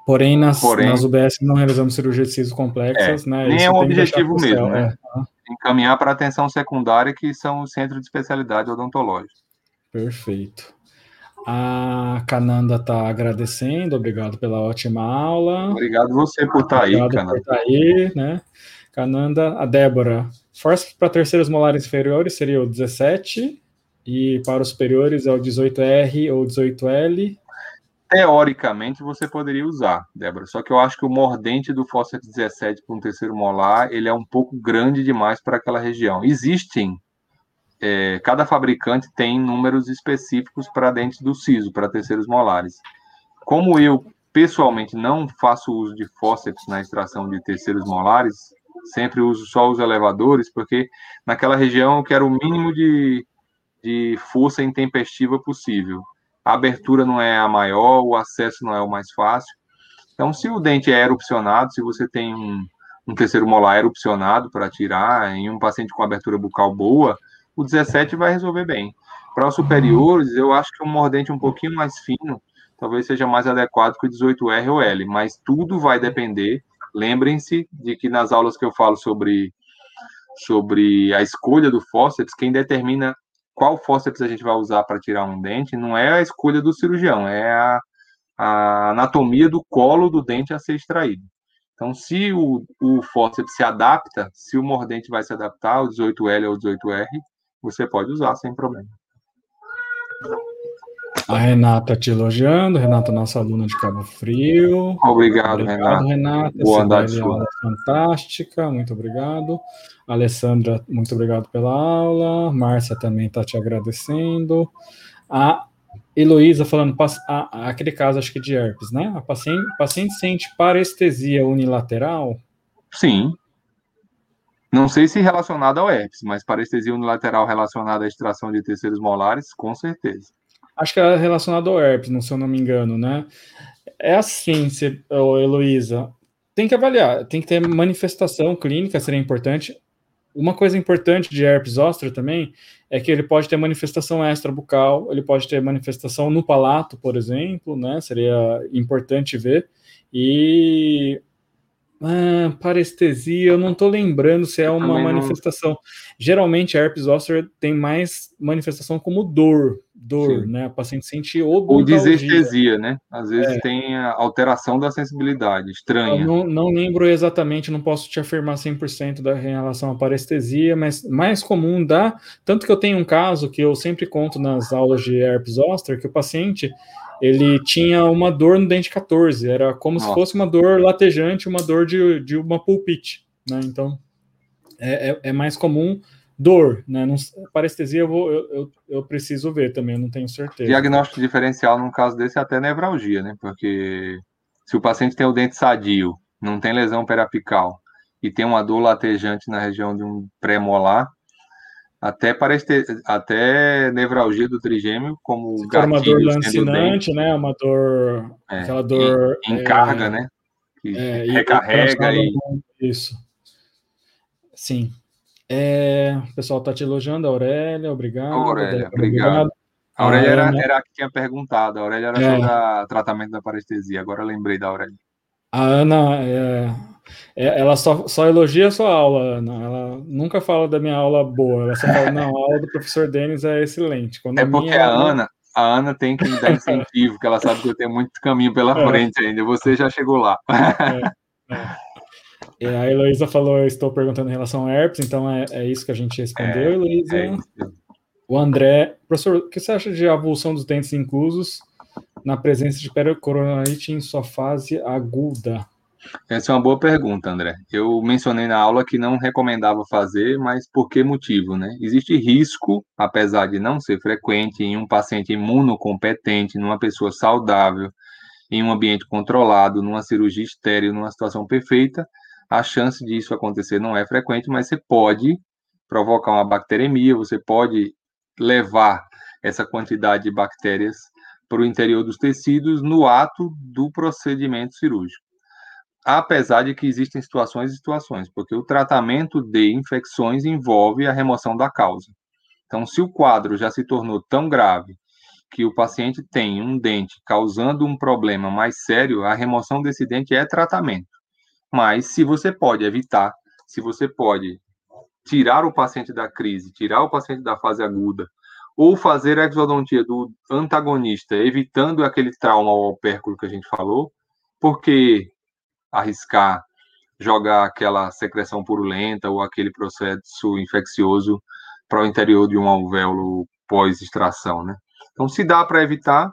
Porém nas, Porém, nas UBS não realizamos cirurgias de siso complexas, é, né? Nem Isso é o objetivo mesmo, né? É. Encaminhar para atenção secundária, que são os centros de especialidade odontológica. Perfeito. A Cananda está agradecendo, obrigado pela ótima aula. Obrigado você por estar tá aí, Cananda. Por tá aí, né? Cananda, a Débora. Força para terceiros molares inferiores seria o 17, e para os superiores é o 18R ou 18L. Teoricamente você poderia usar, Débora, só que eu acho que o mordente do fósforo 17 para um terceiro molar, ele é um pouco grande demais para aquela região. Existem é, cada fabricante tem números específicos para dentes do siso, para terceiros molares. Como eu, pessoalmente, não faço uso de fórceps na extração de terceiros molares, sempre uso só os elevadores, porque naquela região eu quero o mínimo de, de força intempestiva possível. A abertura não é a maior, o acesso não é o mais fácil. Então, se o dente é erupcionado, se você tem um, um terceiro molar erupcionado para tirar, em um paciente com abertura bucal boa, o 17 vai resolver bem. Para os superiores, eu acho que um mordente um pouquinho mais fino talvez seja mais adequado que o 18R ou L, mas tudo vai depender. Lembrem-se de que nas aulas que eu falo sobre, sobre a escolha do fórceps, quem determina qual fórceps a gente vai usar para tirar um dente não é a escolha do cirurgião, é a, a anatomia do colo do dente a ser extraído. Então, se o, o se adapta, se o mordente vai se adaptar, o 18L ou o 18R, você pode usar sem problema. A Renata te elogiando, Renata, nossa aluna de Cabo Frio. Obrigado, obrigado Renata. Renata. Boa noite. Aula fantástica, muito obrigado. Alessandra, muito obrigado pela aula. Márcia também está te agradecendo. A Heloísa falando, a, aquele caso, acho que de herpes, né? A paciente, paciente sente parestesia unilateral? Sim. Não sei se relacionado ao herpes, mas parestesia unilateral relacionada à extração de terceiros molares, com certeza. Acho que é relacionado ao herpes, se eu não me engano, né? É assim, se, Heloísa, tem que avaliar, tem que ter manifestação clínica, seria importante. Uma coisa importante de herpes zoster também é que ele pode ter manifestação extrabucal, ele pode ter manifestação no palato, por exemplo, né? Seria importante ver. E ah, parestesia, eu não estou lembrando se é uma manifestação. Não... Geralmente, a herpes zoster tem mais manifestação como dor, dor, Sim. né? O paciente sente Ou desestesia, né? Às vezes é. tem alteração da sensibilidade, estranha. Eu não, não lembro exatamente, não posso te afirmar 100% da, em relação à parestesia, mas mais comum dá, tanto que eu tenho um caso que eu sempre conto nas aulas de herpes zoster, que o paciente ele tinha uma dor no dente 14, era como Nossa. se fosse uma dor latejante, uma dor de, de uma pulpite, né? Então, é, é, é mais comum dor, né? Não, parestesia eu, vou, eu, eu, eu, preciso ver também, eu não tenho certeza. Diagnóstico diferencial num caso desse é até nevralgia, né? Porque se o paciente tem o dente sadio, não tem lesão periapical e tem uma dor latejante na região de um pré-molar, até ter, até nevralgia do trigêmeo, como Se gatilho. uma dor lancinante, né? Uma dor. É, aquela dor. Em, é, carga, né? Que é, recarrega e. Isso. Sim. É, o pessoal está te elogiando, a Aurélia, obrigado. Aurélia, obrigado. obrigado. A Aurélia era, era a que tinha perguntado, a Aurélia era é. sobre o tratamento da parestesia, agora lembrei da Aurélia. A Ana, é, é, ela só, só elogia a sua aula, Ana. Ela nunca fala da minha aula boa. Ela só fala, não, a aula do professor Denis é excelente. Quando é porque a, a Ana, a Ana tem que me dar (laughs) incentivo, que ela sabe que eu tenho muito caminho pela é. frente ainda. Você já chegou lá. É, é. a Heloísa falou, eu estou perguntando em relação a herpes, então é, é isso que a gente respondeu, é, Heloísa. É o André, professor, o que você acha de avulsão dos dentes inclusos na presença de pericoronite em sua fase aguda? Essa é uma boa pergunta, André. Eu mencionei na aula que não recomendava fazer, mas por que motivo, né? Existe risco, apesar de não ser frequente, em um paciente imunocompetente, numa pessoa saudável, em um ambiente controlado, numa cirurgia estéril, numa situação perfeita, a chance disso acontecer não é frequente, mas você pode provocar uma bacteremia, você pode levar essa quantidade de bactérias para o interior dos tecidos no ato do procedimento cirúrgico. Apesar de que existem situações e situações, porque o tratamento de infecções envolve a remoção da causa. Então, se o quadro já se tornou tão grave que o paciente tem um dente causando um problema mais sério, a remoção desse dente é tratamento. Mas se você pode evitar, se você pode tirar o paciente da crise, tirar o paciente da fase aguda, ou fazer a exodontia do antagonista, evitando aquele trauma ao opérculo que a gente falou, porque arriscar jogar aquela secreção purulenta ou aquele processo infeccioso para o interior de um alvéolo pós-extração, né? Então, se dá para evitar,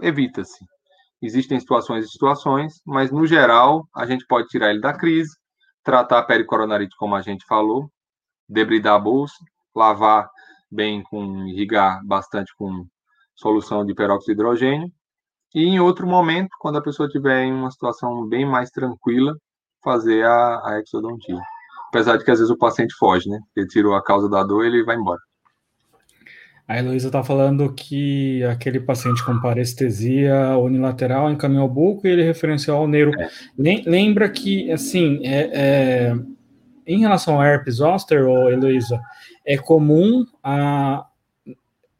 evita-se. Existem situações e situações, mas no geral, a gente pode tirar ele da crise, tratar a pericoronarite como a gente falou, debridar a bolsa, lavar bem com irrigar bastante com solução de peróxido de hidrogênio. E em outro momento, quando a pessoa tiver em uma situação bem mais tranquila, fazer a, a exodontia. Apesar de que às vezes o paciente foge, né? Ele tirou a causa da dor, ele vai embora. A Heloísa está falando que aquele paciente com parestesia unilateral encaminhou ao buco e ele referenciou ao neuro. É. Lembra que, assim, é, é, em relação ao herpes zoster, ou Heloísa, é comum a.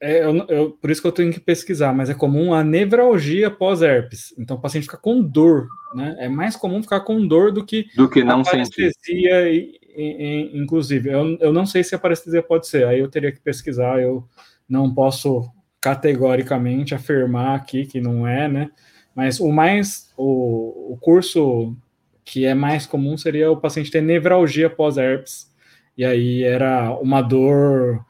É, eu, eu, por isso que eu tenho que pesquisar, mas é comum a nevralgia pós-herpes. Então o paciente fica com dor, né? É mais comum ficar com dor do que, do que não a parestesia, sentir. inclusive. Eu, eu não sei se a parestesia pode ser, aí eu teria que pesquisar, eu não posso categoricamente afirmar aqui que não é, né? Mas o mais, o, o curso que é mais comum seria o paciente ter nevralgia pós-herpes, e aí era uma dor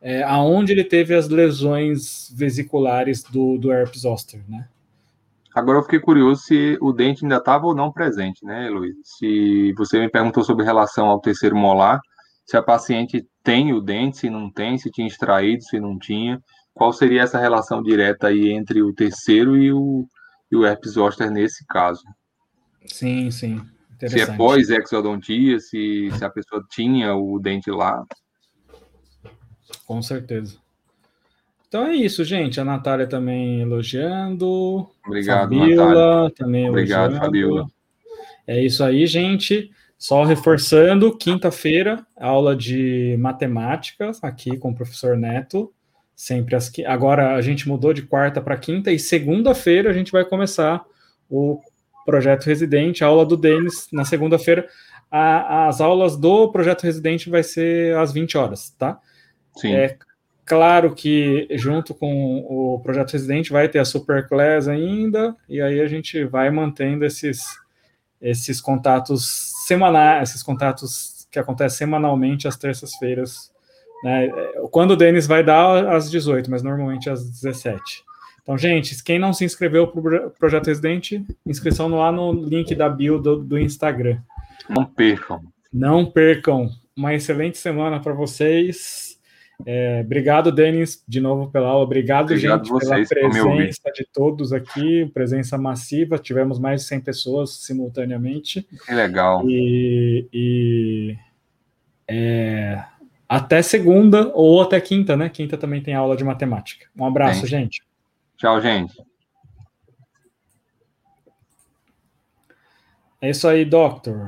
é, aonde ele teve as lesões vesiculares do, do herpes zoster, né? Agora eu fiquei curioso se o dente ainda estava ou não presente, né, Luiz? Se você me perguntou sobre relação ao terceiro molar, se a paciente tem o dente, se não tem, se tinha extraído, se não tinha, qual seria essa relação direta aí entre o terceiro e o, e o herpes zoster nesse caso? Sim, sim. Se é pós-exodontia, se, se a pessoa tinha o dente lá. Com certeza. Então é isso, gente. A Natália também elogiando. Obrigado, Fabiola Natália. também Obrigado, elogiando. Fabiola. É isso aí, gente. Só reforçando, quinta-feira, aula de matemática aqui com o professor Neto. Sempre as agora a gente mudou de quarta para quinta e segunda-feira a gente vai começar o projeto residente, a aula do Denis na segunda-feira. As aulas do projeto residente vai ser às 20 horas, tá? Sim. É claro que junto com o projeto residente vai ter a Superclass ainda, e aí a gente vai mantendo esses esses contatos semanais, esses contatos que acontecem semanalmente às terças-feiras. Né? Quando o Denis vai dar às 18, mas normalmente às 17. Então, gente, quem não se inscreveu para o Projeto Residente, inscrição lá no link da bio do, do Instagram. Não percam. Não percam. Uma excelente semana para vocês. É, obrigado, Denis, de novo pela aula. Obrigado, obrigado gente, pela presença de todos aqui, presença massiva. Tivemos mais de 100 pessoas simultaneamente. Que legal. E, e é, até segunda ou até quinta, né? Quinta também tem aula de matemática. Um abraço, gente. Tchau, gente. É isso aí, Doctor.